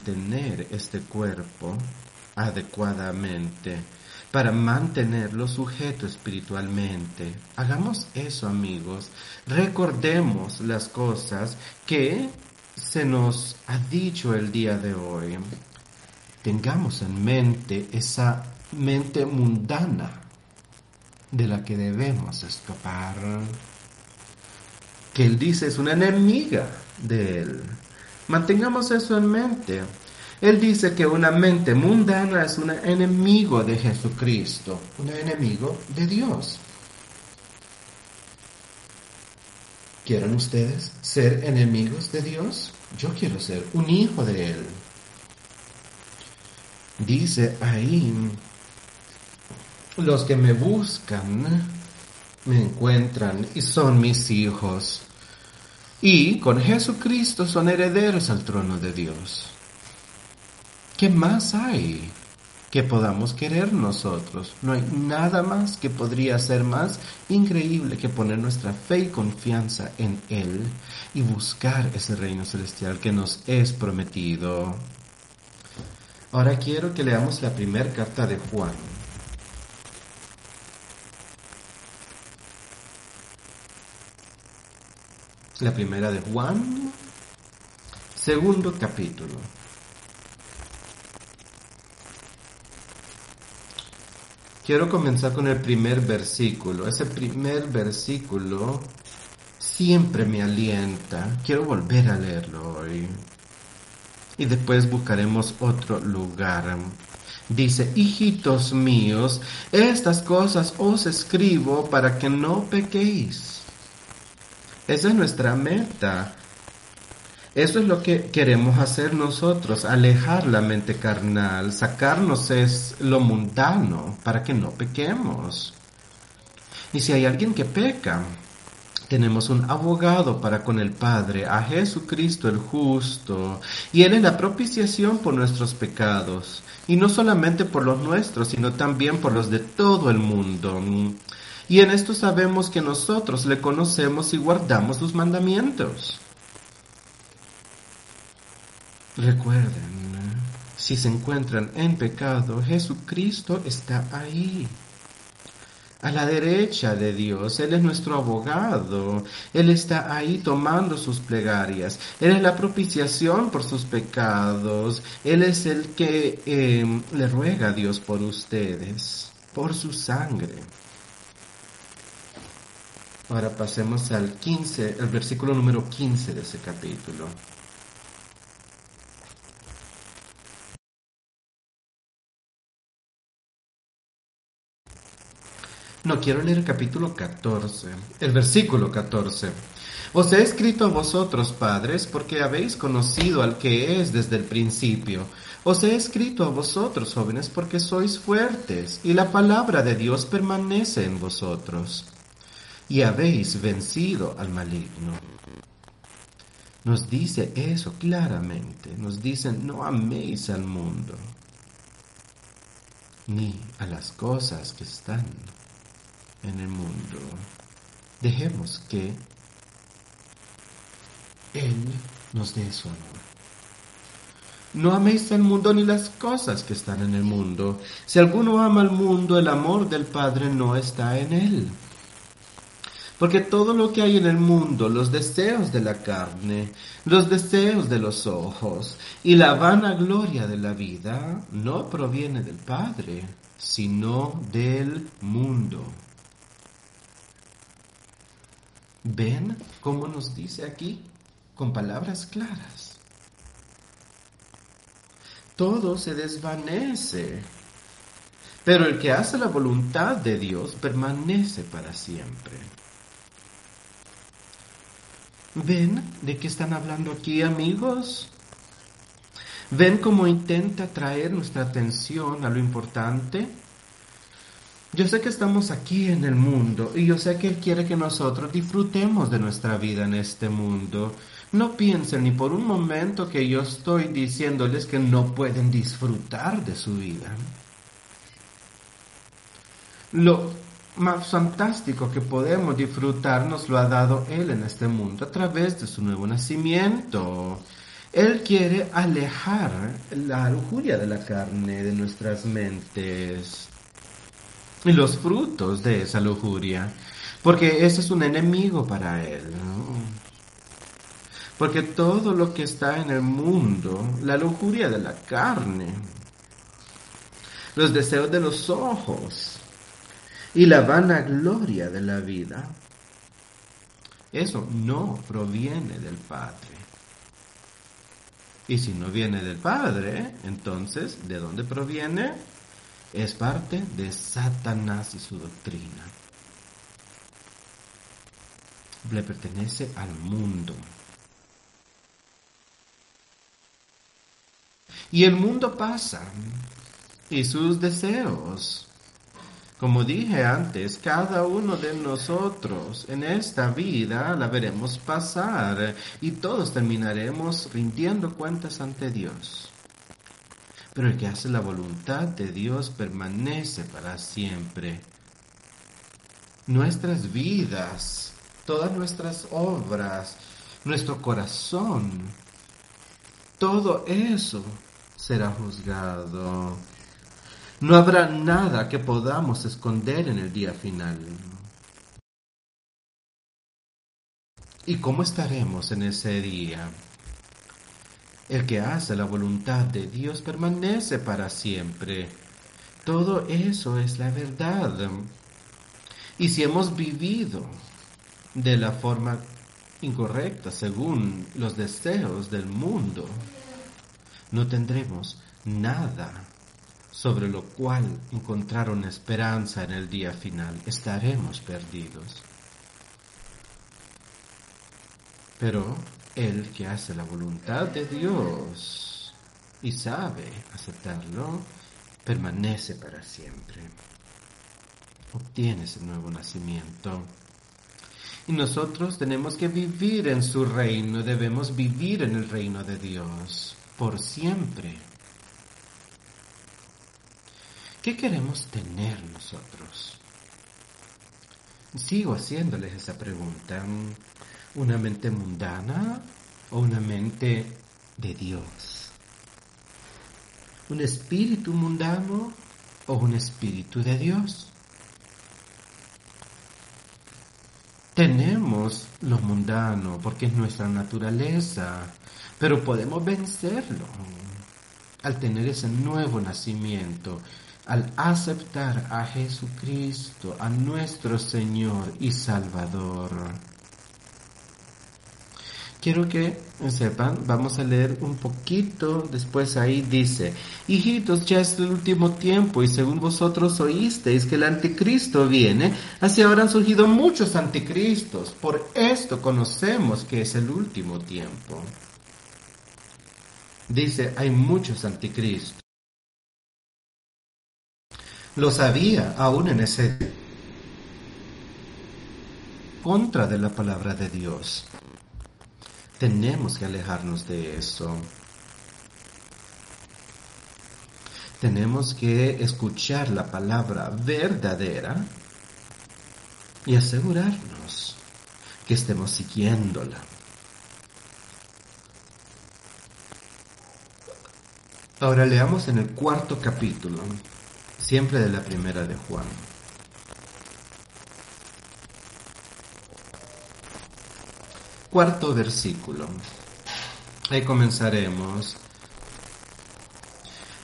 Tener este cuerpo adecuadamente para mantenerlo sujeto espiritualmente. Hagamos eso, amigos. Recordemos las cosas que se nos ha dicho el día de hoy. Tengamos en mente esa mente mundana de la que debemos escapar. Que Él dice es una enemiga de Él. Mantengamos eso en mente. Él dice que una mente mundana es un enemigo de Jesucristo, un enemigo de Dios. ¿Quieren ustedes ser enemigos de Dios? Yo quiero ser un hijo de Él. Dice ahí, los que me buscan me encuentran y son mis hijos. Y con Jesucristo son herederos al trono de Dios. ¿Qué más hay que podamos querer nosotros? No hay nada más que podría ser más increíble que poner nuestra fe y confianza en Él y buscar ese reino celestial que nos es prometido. Ahora quiero que leamos la primera carta de Juan. La primera de Juan, segundo capítulo. Quiero comenzar con el primer versículo. Ese primer versículo siempre me alienta. Quiero volver a leerlo hoy. Y después buscaremos otro lugar. Dice, hijitos míos, estas cosas os escribo para que no pequéis. Esa es nuestra meta. Eso es lo que queremos hacer nosotros, alejar la mente carnal, sacarnos es lo mundano para que no pequemos. Y si hay alguien que peca, tenemos un abogado para con el Padre, a Jesucristo el justo, y Él es la propiciación por nuestros pecados, y no solamente por los nuestros, sino también por los de todo el mundo. Y en esto sabemos que nosotros le conocemos y guardamos sus mandamientos. Recuerden, si se encuentran en pecado, Jesucristo está ahí. a la derecha de Dios. Él es nuestro abogado. Él está ahí tomando sus plegarias. Él es la propiciación por sus pecados. Él es el que em, le ruega a Dios por ustedes, por su sangre. Ahora pasemos al 15, el versículo número 15 de ese capítulo. No, quiero leer el capítulo 14, el versículo 14. Os he escrito a vosotros, padres, porque habéis conocido al que es desde el principio. Os he escrito a vosotros, jóvenes, porque sois fuertes, y la palabra de Dios permanece en vosotros, y habéis vencido al maligno. Nos dice eso claramente, nos dice, no améis al mundo, ni a las cosas que están en el mundo. Dejemos que Él nos dé su amor. No améis al mundo ni las cosas que están en el mundo. Si alguno ama al mundo, el amor del Padre no está en él. Porque todo lo que hay en el mundo, los deseos de la carne, los deseos de los ojos y la vana gloria de la vida, no proviene del Padre, sino del mundo. ¿Ven cómo nos dice aquí? Con palabras claras. Todo se desvanece, pero el que hace la voluntad de Dios permanece para siempre. ¿Ven de qué están hablando aquí, amigos? ¿Ven cómo intenta traer nuestra atención a lo importante? Yo sé que estamos aquí en el mundo y yo sé que Él quiere que nosotros disfrutemos de nuestra vida en este mundo. No piensen ni por un momento que yo estoy diciéndoles que no pueden disfrutar de su vida. Lo más fantástico que podemos disfrutar nos lo ha dado Él en este mundo a través de su nuevo nacimiento. Él quiere alejar la lujuria de la carne de nuestras mentes y los frutos de esa lujuria, porque ese es un enemigo para él. Porque todo lo que está en el mundo, la lujuria de la carne, los deseos de los ojos y la vanagloria de la vida, eso no proviene del Padre. Y si no viene del Padre, entonces, ¿de dónde proviene? Es parte de Satanás y su doctrina. Le pertenece al mundo. Y el mundo pasa y sus deseos. Como dije antes, cada uno de nosotros en esta vida la veremos pasar y todos terminaremos rindiendo cuentas ante Dios pero el que hace la voluntad de Dios permanece para siempre. Nuestras vidas, todas nuestras obras, nuestro corazón, todo eso será juzgado. No habrá nada que podamos esconder en el día final. ¿Y cómo estaremos en ese día? El que hace la voluntad de Dios permanece para siempre. Todo eso es la verdad. Y si hemos vivido de la forma incorrecta según los deseos del mundo, no tendremos nada sobre lo cual encontrar una esperanza en el día final. Estaremos perdidos. Pero el que hace la voluntad de Dios y sabe aceptarlo, permanece para siempre. Obtiene ese nuevo nacimiento. Y nosotros tenemos que vivir en su reino, debemos vivir en el reino de Dios por siempre. ¿Qué queremos tener nosotros? Sigo haciéndoles esa pregunta una mente mundana o una mente de Dios. Un espíritu mundano o un espíritu de Dios. Tenemos lo mundano porque es nuestra naturaleza, pero podemos vencerlo al tener ese nuevo nacimiento, al aceptar a Jesucristo, a nuestro Señor y Salvador. Quiero que sepan, vamos a leer un poquito, después ahí dice, hijitos, ya es el último tiempo y según vosotros oísteis que el anticristo viene, así ahora han surgido muchos anticristos, por esto conocemos que es el último tiempo. Dice, hay muchos anticristos. Lo sabía aún en ese contra de la palabra de Dios. Tenemos que alejarnos de eso. Tenemos que escuchar la palabra verdadera y asegurarnos que estemos siguiéndola. Ahora leamos en el cuarto capítulo, siempre de la primera de Juan. Cuarto versículo. Ahí comenzaremos.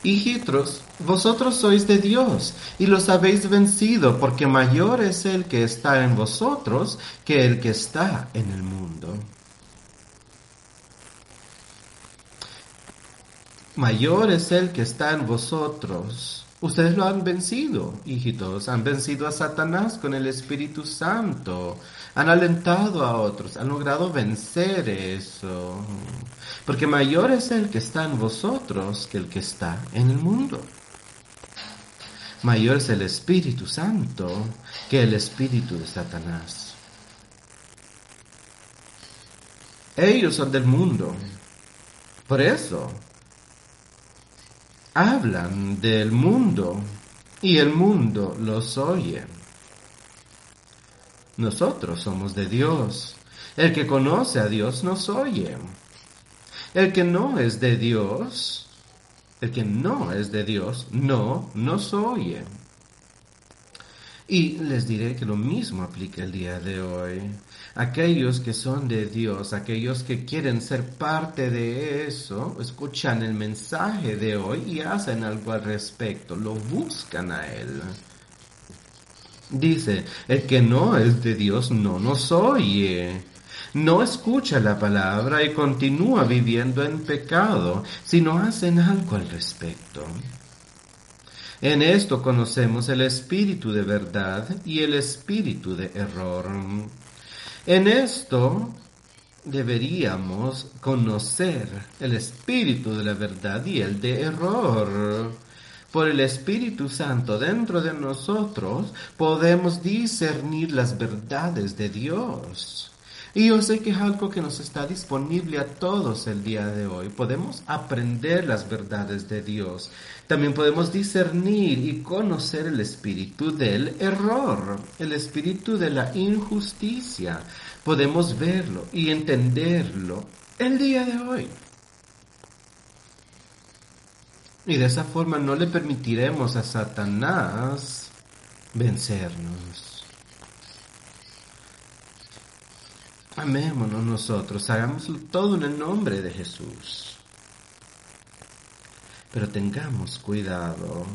Hijitos, vosotros sois de Dios y los habéis vencido, porque mayor es el que está en vosotros que el que está en el mundo. Mayor es el que está en vosotros Ustedes lo han vencido, hijitos, han vencido a Satanás con el Espíritu Santo, han alentado a otros, han logrado vencer eso, porque mayor es el que está en vosotros que el que está en el mundo. Mayor es el Espíritu Santo que el Espíritu de Satanás. Ellos son del mundo. Por eso hablan del mundo y el mundo los oye. Nosotros somos de Dios. El que conoce a Dios nos oye. El que no es de Dios, el que no es de Dios, no nos oye. Y les diré que lo mismo aplica el día de hoy. Aquellos que son de Dios, aquellos que quieren ser parte de eso, escuchan el mensaje de hoy y hacen algo al respecto, lo buscan a Él. Dice, el que no es de Dios no nos oye. No escucha la palabra y continúa viviendo en pecado si no hacen algo al respecto. En esto conocemos el espíritu de verdad y el espíritu de error. En esto deberíamos conocer el espíritu de la verdad y el de error. Por el Espíritu Santo dentro de nosotros podemos discernir las verdades de Dios. Y yo sé que es algo que nos está disponible a todos el día de hoy. Podemos aprender las verdades de Dios. También podemos discernir y conocer el espíritu del error, el espíritu de la injusticia. Podemos verlo y entenderlo el día de hoy. Y de esa forma no le permitiremos a Satanás vencernos. Amémonos nosotros, hagámoslo todo en el nombre de Jesús. Pero tengamos cuidado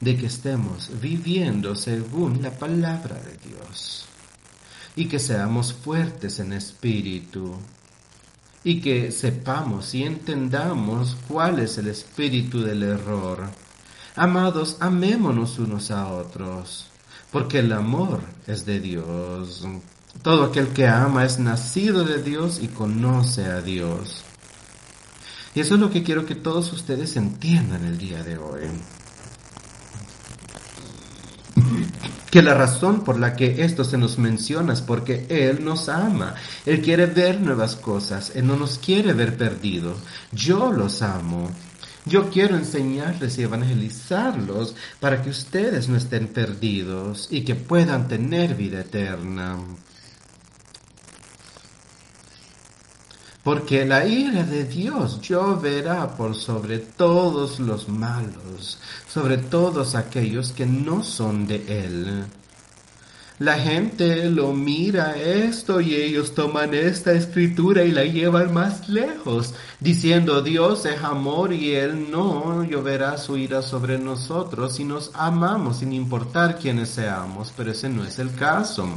de que estemos viviendo según la palabra de Dios y que seamos fuertes en espíritu y que sepamos y entendamos cuál es el espíritu del error. Amados, amémonos unos a otros, porque el amor es de Dios. Todo aquel que ama es nacido de Dios y conoce a Dios. Y eso es lo que quiero que todos ustedes entiendan el día de hoy. Que la razón por la que esto se nos menciona es porque Él nos ama. Él quiere ver nuevas cosas. Él no nos quiere ver perdidos. Yo los amo. Yo quiero enseñarles y evangelizarlos para que ustedes no estén perdidos y que puedan tener vida eterna. Porque la ira de Dios lloverá por sobre todos los malos, sobre todos aquellos que no son de Él. La gente lo mira esto y ellos toman esta escritura y la llevan más lejos, diciendo Dios es amor y Él no lloverá su ira sobre nosotros si nos amamos sin importar quiénes seamos, pero ese no es el caso.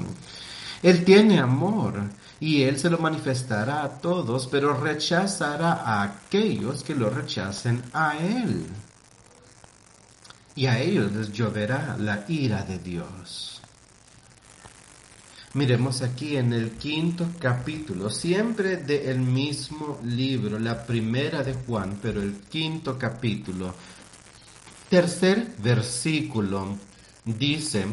Él tiene amor y Él se lo manifestará a todos, pero rechazará a aquellos que lo rechacen a Él. Y a ellos les lloverá la ira de Dios. Miremos aquí en el quinto capítulo, siempre del mismo libro, la primera de Juan, pero el quinto capítulo, tercer versículo, dice,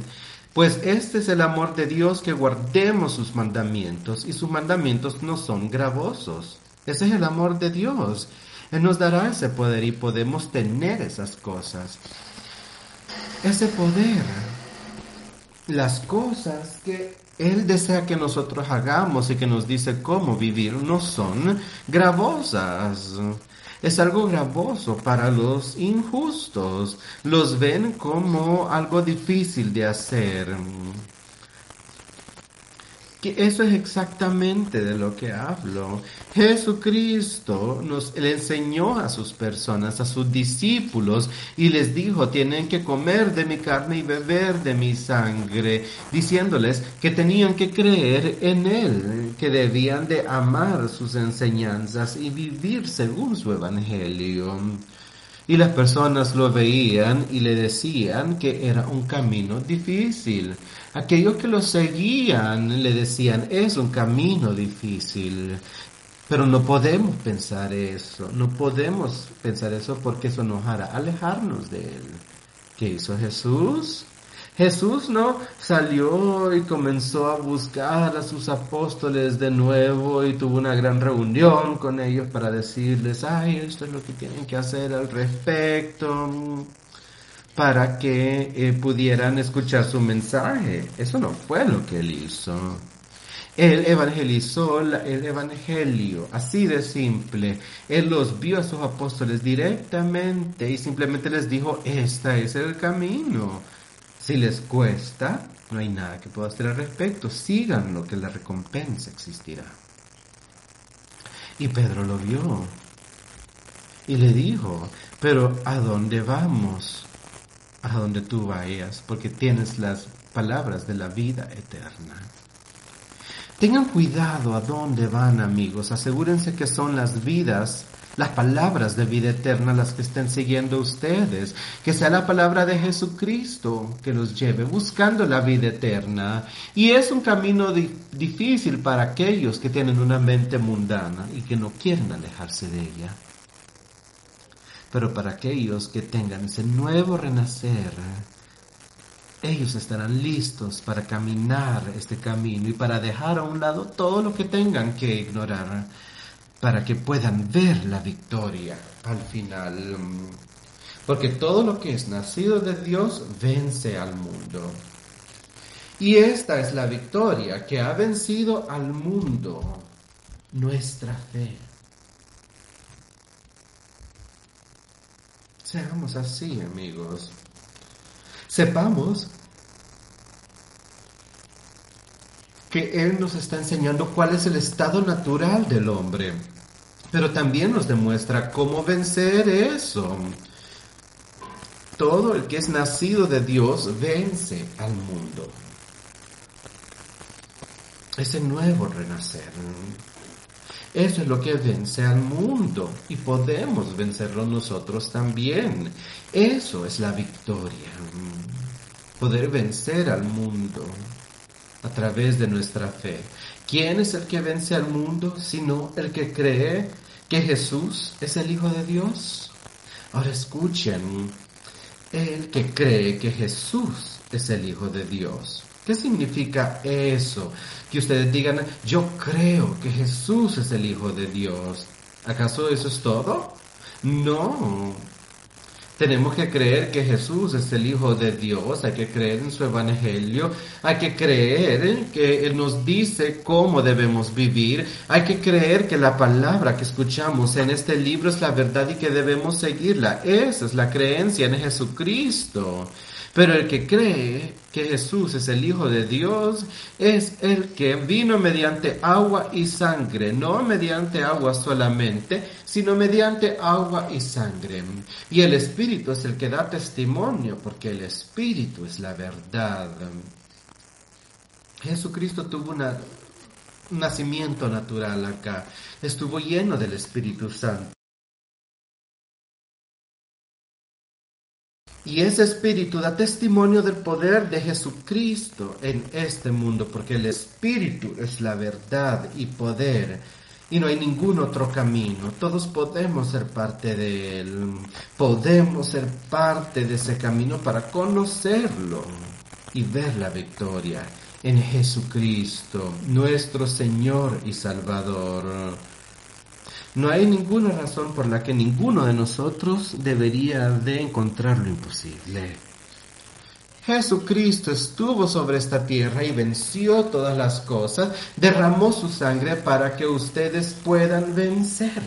pues este es el amor de Dios que guardemos sus mandamientos y sus mandamientos no son gravosos. Ese es el amor de Dios. Él nos dará ese poder y podemos tener esas cosas. Ese poder, las cosas que él desea que nosotros hagamos y que nos dice cómo vivir no son gravosas. Es algo gravoso para los injustos. Los ven como algo difícil de hacer eso es exactamente de lo que hablo. Jesucristo nos le enseñó a sus personas, a sus discípulos, y les dijo, tienen que comer de mi carne y beber de mi sangre, diciéndoles que tenían que creer en Él, que debían de amar sus enseñanzas y vivir según su evangelio. Y las personas lo veían y le decían que era un camino difícil. Aquellos que lo seguían le decían, es un camino difícil. Pero no podemos pensar eso, no podemos pensar eso porque eso nos hará alejarnos de Él. ¿Qué hizo Jesús? Jesús no salió y comenzó a buscar a sus apóstoles de nuevo y tuvo una gran reunión con ellos para decirles, ay, esto es lo que tienen que hacer al respecto, para que eh, pudieran escuchar su mensaje. Eso no fue lo que él hizo. Él evangelizó el evangelio, así de simple. Él los vio a sus apóstoles directamente y simplemente les dijo, este es el camino. Si les cuesta, no hay nada que pueda hacer al respecto. Sigan lo que la recompensa existirá. Y Pedro lo vio y le dijo, pero ¿a dónde vamos? A donde tú vayas, porque tienes las palabras de la vida eterna. Tengan cuidado a dónde van amigos, asegúrense que son las vidas las palabras de vida eterna las que estén siguiendo ustedes, que sea la palabra de Jesucristo que los lleve buscando la vida eterna. Y es un camino difícil para aquellos que tienen una mente mundana y que no quieren alejarse de ella. Pero para aquellos que tengan ese nuevo renacer, ellos estarán listos para caminar este camino y para dejar a un lado todo lo que tengan que ignorar para que puedan ver la victoria al final. Porque todo lo que es nacido de Dios vence al mundo. Y esta es la victoria que ha vencido al mundo, nuestra fe. Seamos así, amigos. Sepamos que Él nos está enseñando cuál es el estado natural del hombre pero también nos demuestra cómo vencer eso. Todo el que es nacido de Dios vence al mundo. Ese nuevo renacer. Eso es lo que vence al mundo y podemos vencerlo nosotros también. Eso es la victoria. Poder vencer al mundo a través de nuestra fe. ¿Quién es el que vence al mundo sino el que cree que Jesús es el Hijo de Dios. Ahora escuchen, el que cree que Jesús es el Hijo de Dios. ¿Qué significa eso? Que ustedes digan, yo creo que Jesús es el Hijo de Dios. ¿Acaso eso es todo? No, tenemos que creer que Jesús es el Hijo de Dios, hay que creer en su Evangelio, hay que creer que Él nos dice cómo debemos vivir, hay que creer que la palabra que escuchamos en este libro es la verdad y que debemos seguirla. Esa es la creencia en Jesucristo. Pero el que cree que Jesús es el Hijo de Dios es el que vino mediante agua y sangre, no mediante agua solamente, sino mediante agua y sangre. Y el Espíritu es el que da testimonio, porque el Espíritu es la verdad. Jesucristo tuvo un nacimiento natural acá, estuvo lleno del Espíritu Santo. Y ese espíritu da testimonio del poder de Jesucristo en este mundo, porque el espíritu es la verdad y poder. Y no hay ningún otro camino. Todos podemos ser parte de él. Podemos ser parte de ese camino para conocerlo y ver la victoria en Jesucristo, nuestro Señor y Salvador. No hay ninguna razón por la que ninguno de nosotros debería de encontrar lo imposible. Jesucristo estuvo sobre esta tierra y venció todas las cosas, derramó su sangre para que ustedes puedan vencer.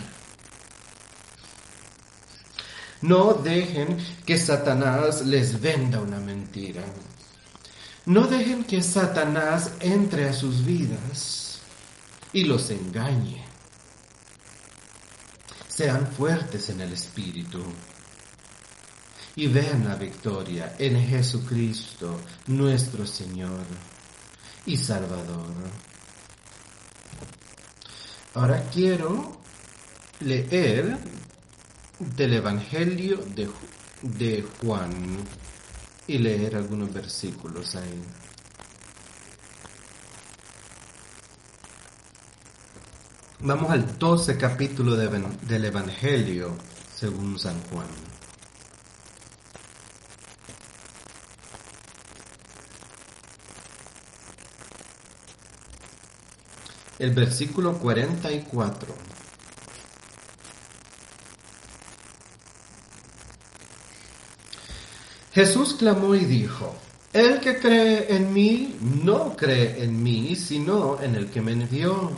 No dejen que Satanás les venda una mentira. No dejen que Satanás entre a sus vidas y los engañe. Sean fuertes en el Espíritu y vean la victoria en Jesucristo, nuestro Señor y Salvador. Ahora quiero leer del Evangelio de, de Juan y leer algunos versículos ahí. Vamos al 12 capítulo del Evangelio según San Juan. El versículo 44. Jesús clamó y dijo, el que cree en mí no cree en mí, sino en el que me envió.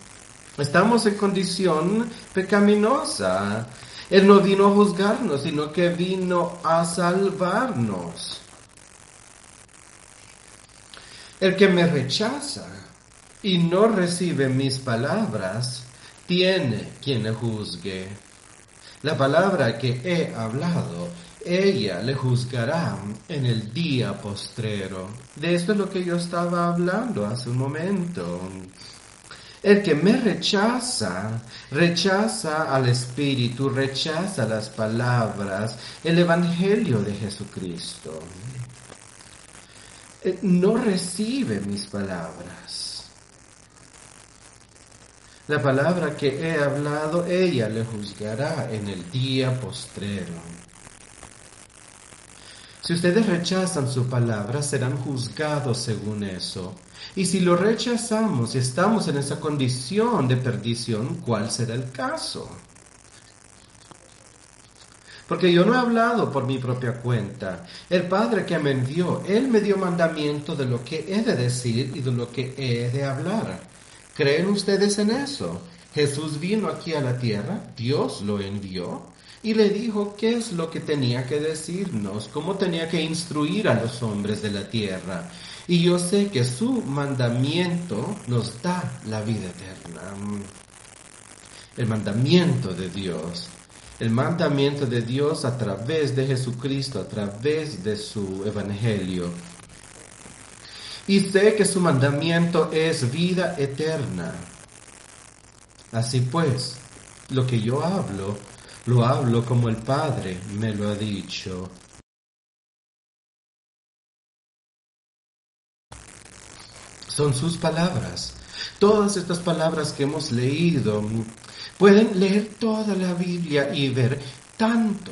Estamos en condición pecaminosa. Él no vino a juzgarnos, sino que vino a salvarnos. El que me rechaza y no recibe mis palabras, tiene quien le juzgue. La palabra que he hablado ella le juzgará en el día postrero. De esto es lo que yo estaba hablando hace un momento. El que me rechaza, rechaza al Espíritu, rechaza las palabras, el Evangelio de Jesucristo. Eh, no recibe mis palabras. La palabra que he hablado, ella le juzgará en el día postrero. Si ustedes rechazan su palabra, serán juzgados según eso. Y si lo rechazamos y estamos en esa condición de perdición, ¿cuál será el caso? Porque yo no he hablado por mi propia cuenta. El Padre que me envió, Él me dio mandamiento de lo que he de decir y de lo que he de hablar. ¿Creen ustedes en eso? Jesús vino aquí a la tierra, Dios lo envió, y le dijo qué es lo que tenía que decirnos, cómo tenía que instruir a los hombres de la tierra. Y yo sé que su mandamiento nos da la vida eterna. El mandamiento de Dios. El mandamiento de Dios a través de Jesucristo, a través de su evangelio. Y sé que su mandamiento es vida eterna. Así pues, lo que yo hablo lo hablo como el Padre me lo ha dicho. Son sus palabras. Todas estas palabras que hemos leído, pueden leer toda la Biblia y ver tanto,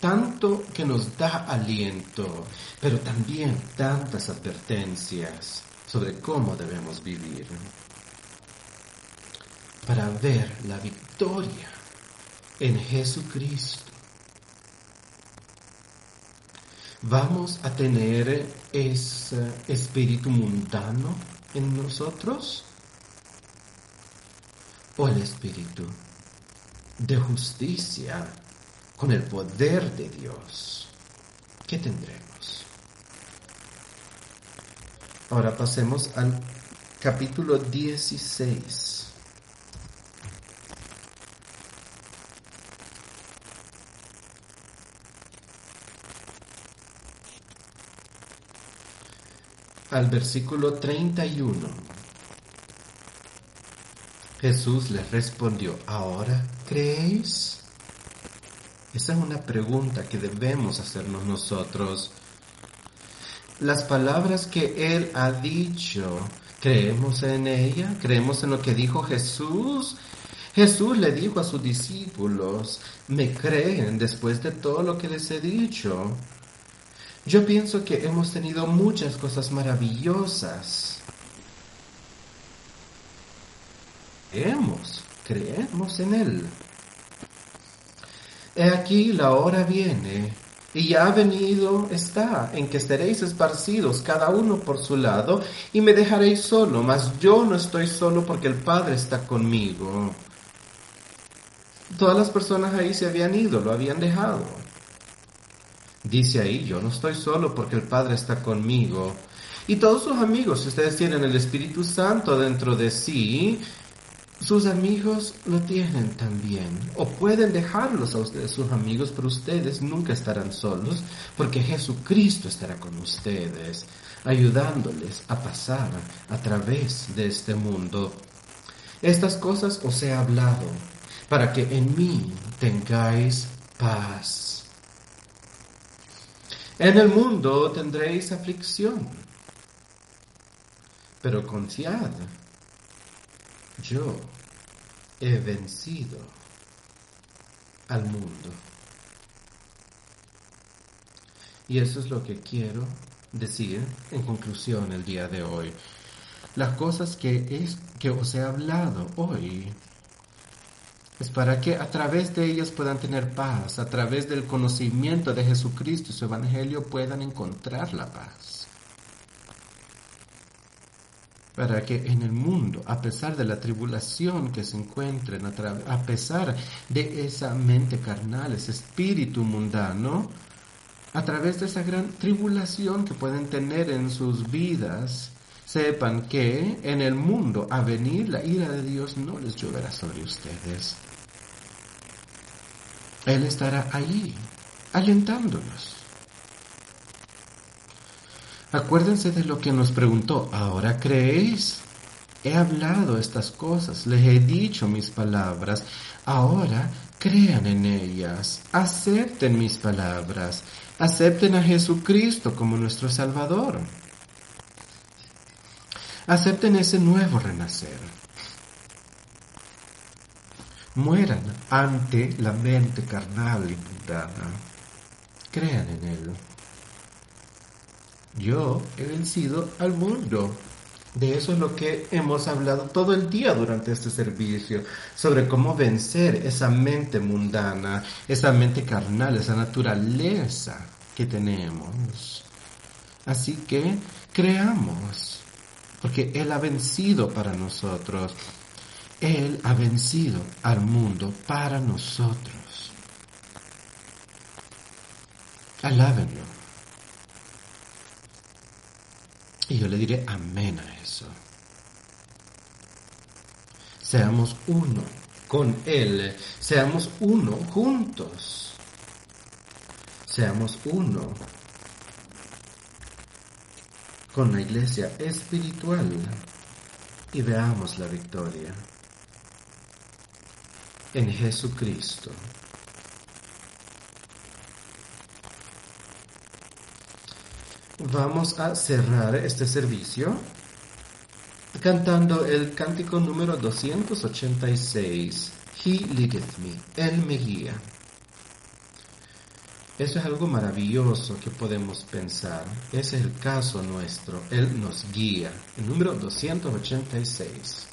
tanto que nos da aliento, pero también tantas advertencias sobre cómo debemos vivir para ver la victoria en Jesucristo. ¿Vamos a tener ese espíritu mundano en nosotros? ¿O el espíritu de justicia con el poder de Dios? ¿Qué tendremos? Ahora pasemos al capítulo 16. Al versículo 31. Jesús les respondió, ¿ahora creéis? Esa es una pregunta que debemos hacernos nosotros. Las palabras que Él ha dicho, ¿creemos en ella? ¿Creemos en lo que dijo Jesús? Jesús le dijo a sus discípulos, ¿me creen después de todo lo que les he dicho? Yo pienso que hemos tenido muchas cosas maravillosas. Creemos, creemos en Él. He aquí la hora viene, y ya ha venido está, en que estaréis esparcidos cada uno por su lado, y me dejaréis solo, mas yo no estoy solo porque el Padre está conmigo. Todas las personas ahí se habían ido, lo habían dejado. Dice ahí, yo no estoy solo porque el Padre está conmigo. Y todos sus amigos, si ustedes tienen el Espíritu Santo dentro de sí, sus amigos lo tienen también. O pueden dejarlos a ustedes, sus amigos, pero ustedes nunca estarán solos porque Jesucristo estará con ustedes, ayudándoles a pasar a través de este mundo. Estas cosas os he hablado para que en mí tengáis paz. En el mundo tendréis aflicción, pero confiad, yo he vencido al mundo. Y eso es lo que quiero decir en conclusión el día de hoy. Las cosas que, es, que os he hablado hoy es para que a través de ellas puedan tener paz, a través del conocimiento de Jesucristo y su Evangelio puedan encontrar la paz. Para que en el mundo, a pesar de la tribulación que se encuentren, a, pesar de esa mente carnal, ese espíritu mundano, a través de esa gran tribulación que pueden tener en sus vidas, sepan que en el mundo a venir la ira de Dios no les lloverá sobre ustedes. Él estará ahí, alentándonos. Acuérdense de lo que nos preguntó, ¿ahora creéis? He hablado estas cosas, les he dicho mis palabras, ahora crean en ellas, acepten mis palabras, acepten a Jesucristo como nuestro Salvador. Acepten ese nuevo renacer. Mueran ante la mente carnal y mundana. Crean en Él. Yo he vencido al mundo. De eso es lo que hemos hablado todo el día durante este servicio, sobre cómo vencer esa mente mundana, esa mente carnal, esa naturaleza que tenemos. Así que creamos porque Él ha vencido para nosotros. Él ha vencido al mundo para nosotros. Alábenlo. Y yo le diré amén a eso. Seamos uno con Él. Seamos uno juntos. Seamos uno con la iglesia espiritual y veamos la victoria en Jesucristo. Vamos a cerrar este servicio cantando el cántico número 286. He leadeth me, Él me guía. Eso es algo maravilloso que podemos pensar. Ese es el caso nuestro. Él nos guía. El número 286.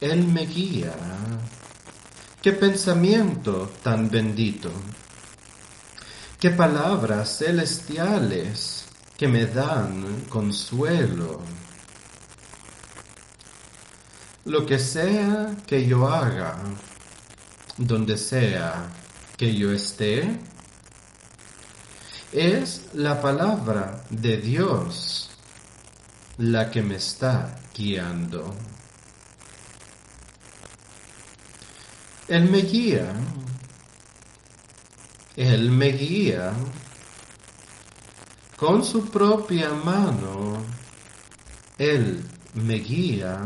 Él me guía. Qué pensamiento tan bendito. Qué palabras celestiales que me dan consuelo. Lo que sea que yo haga, donde sea que yo esté, es la palabra de Dios la que me está guiando. Él me guía. Él me guía con su propia mano. Él me guía.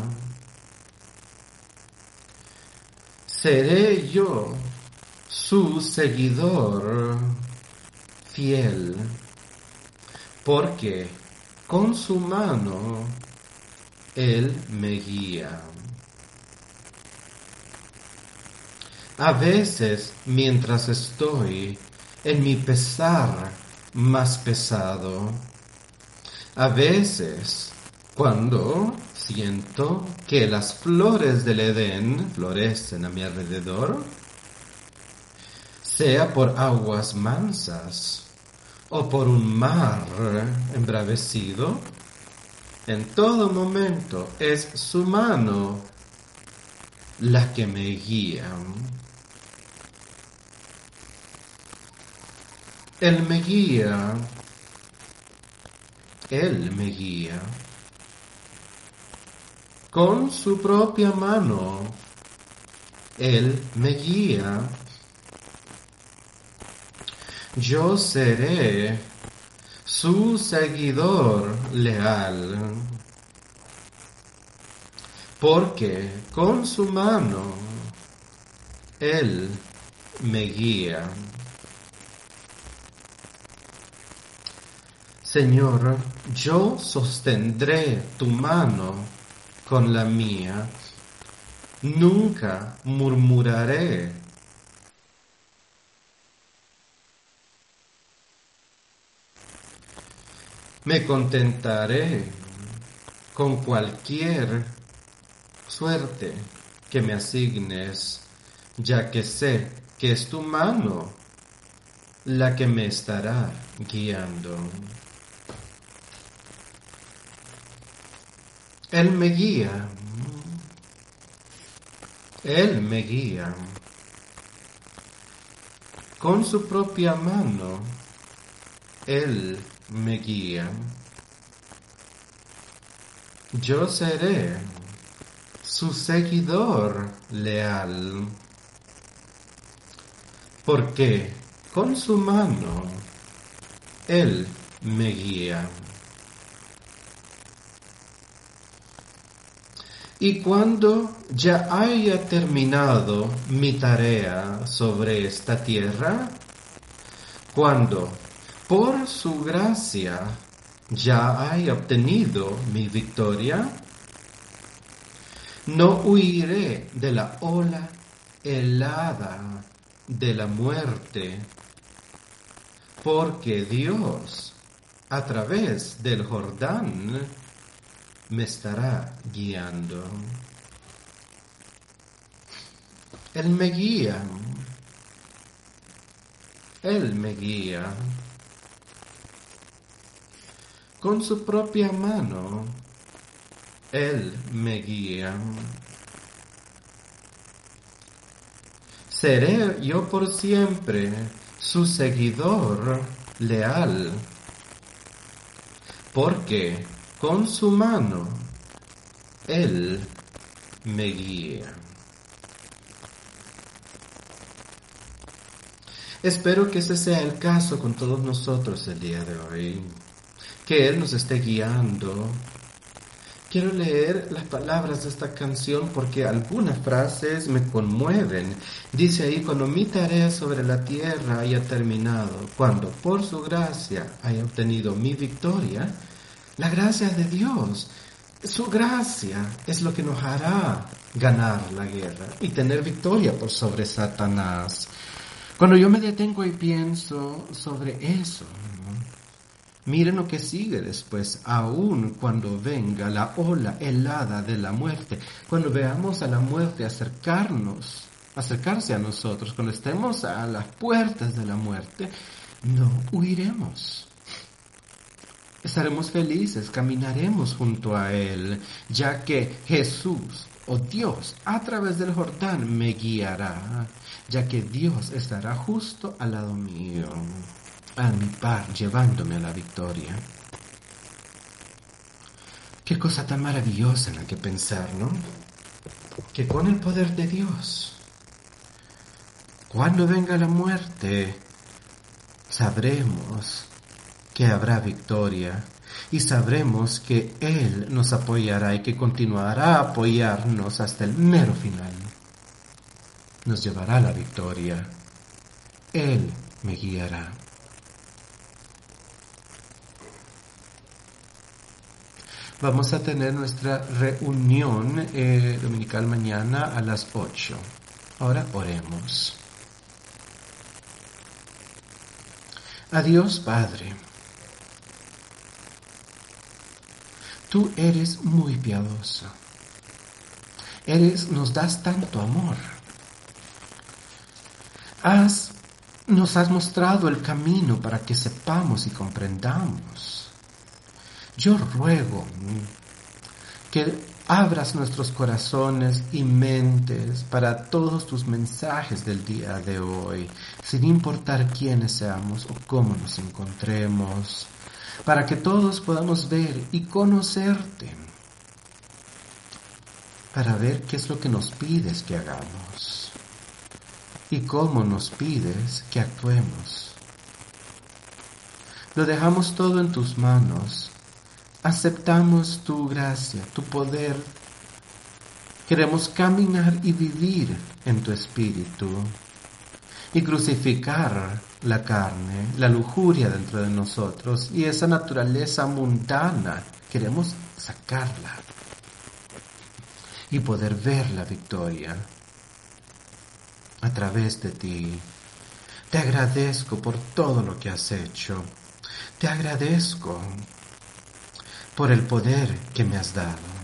Seré yo su seguidor fiel, porque con su mano Él me guía. A veces, mientras estoy en mi pesar más pesado, a veces, cuando siento que las flores del Edén florecen a mi alrededor, sea por aguas mansas o por un mar embravecido, en todo momento es su mano la que me guía. Él me guía. Él me guía. Con su propia mano. Él me guía. Yo seré su seguidor leal. Porque con su mano Él me guía. Señor, yo sostendré tu mano con la mía, nunca murmuraré. Me contentaré con cualquier suerte que me asignes, ya que sé que es tu mano la que me estará guiando. Él me guía. Él me guía. Con su propia mano, Él me guía. Yo seré su seguidor leal, porque con su mano Él me guía. Y cuando ya haya terminado mi tarea sobre esta tierra, cuando por su gracia ya haya obtenido mi victoria, no huiré de la ola helada de la muerte, porque Dios, a través del Jordán, me estará guiando. Él me guía. Él me guía. Con su propia mano, Él me guía. Seré yo por siempre su seguidor leal, porque con su mano Él me guía. Espero que ese sea el caso con todos nosotros el día de hoy, que Él nos esté guiando, quiero leer las palabras de esta canción porque algunas frases me conmueven. Dice ahí, cuando mi tarea sobre la tierra haya terminado, cuando por su gracia haya obtenido mi victoria, la gracia de Dios, su gracia es lo que nos hará ganar la guerra y tener victoria por sobre Satanás. Cuando yo me detengo y pienso sobre eso, miren lo que sigue después, aun cuando venga la ola helada de la muerte, cuando veamos a la muerte acercarnos, acercarse a nosotros, cuando estemos a las puertas de la muerte, no huiremos. Estaremos felices, caminaremos junto a Él, ya que Jesús o Dios a través del Jordán me guiará, ya que Dios estará justo al lado mío, a mi par, llevándome a la victoria. Qué cosa tan maravillosa en la que pensar, ¿no? Que con el poder de Dios, cuando venga la muerte, sabremos que habrá victoria y sabremos que Él nos apoyará y que continuará a apoyarnos hasta el mero final. Nos llevará la victoria. Él me guiará. Vamos a tener nuestra reunión eh, dominical mañana a las 8. Ahora oremos. Adiós, Padre. Tú eres muy piadoso. Eres, nos das tanto amor. Has, nos has mostrado el camino para que sepamos y comprendamos. Yo ruego que abras nuestros corazones y mentes para todos tus mensajes del día de hoy, sin importar quiénes seamos o cómo nos encontremos para que todos podamos ver y conocerte, para ver qué es lo que nos pides que hagamos y cómo nos pides que actuemos. Lo dejamos todo en tus manos, aceptamos tu gracia, tu poder, queremos caminar y vivir en tu espíritu y crucificar la carne, la lujuria dentro de nosotros y esa naturaleza mundana. Queremos sacarla y poder ver la victoria a través de ti. Te agradezco por todo lo que has hecho. Te agradezco por el poder que me has dado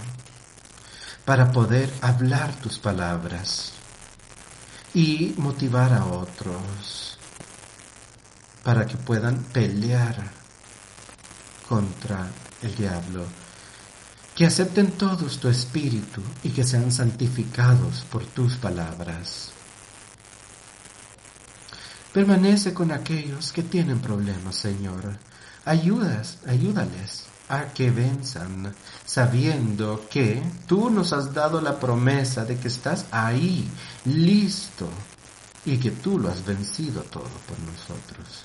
para poder hablar tus palabras y motivar a otros para que puedan pelear contra el diablo. Que acepten todos tu espíritu y que sean santificados por tus palabras. Permanece con aquellos que tienen problemas, Señor. Ayudas, ayúdales a que venzan, sabiendo que tú nos has dado la promesa de que estás ahí, listo, y que tú lo has vencido todo por nosotros.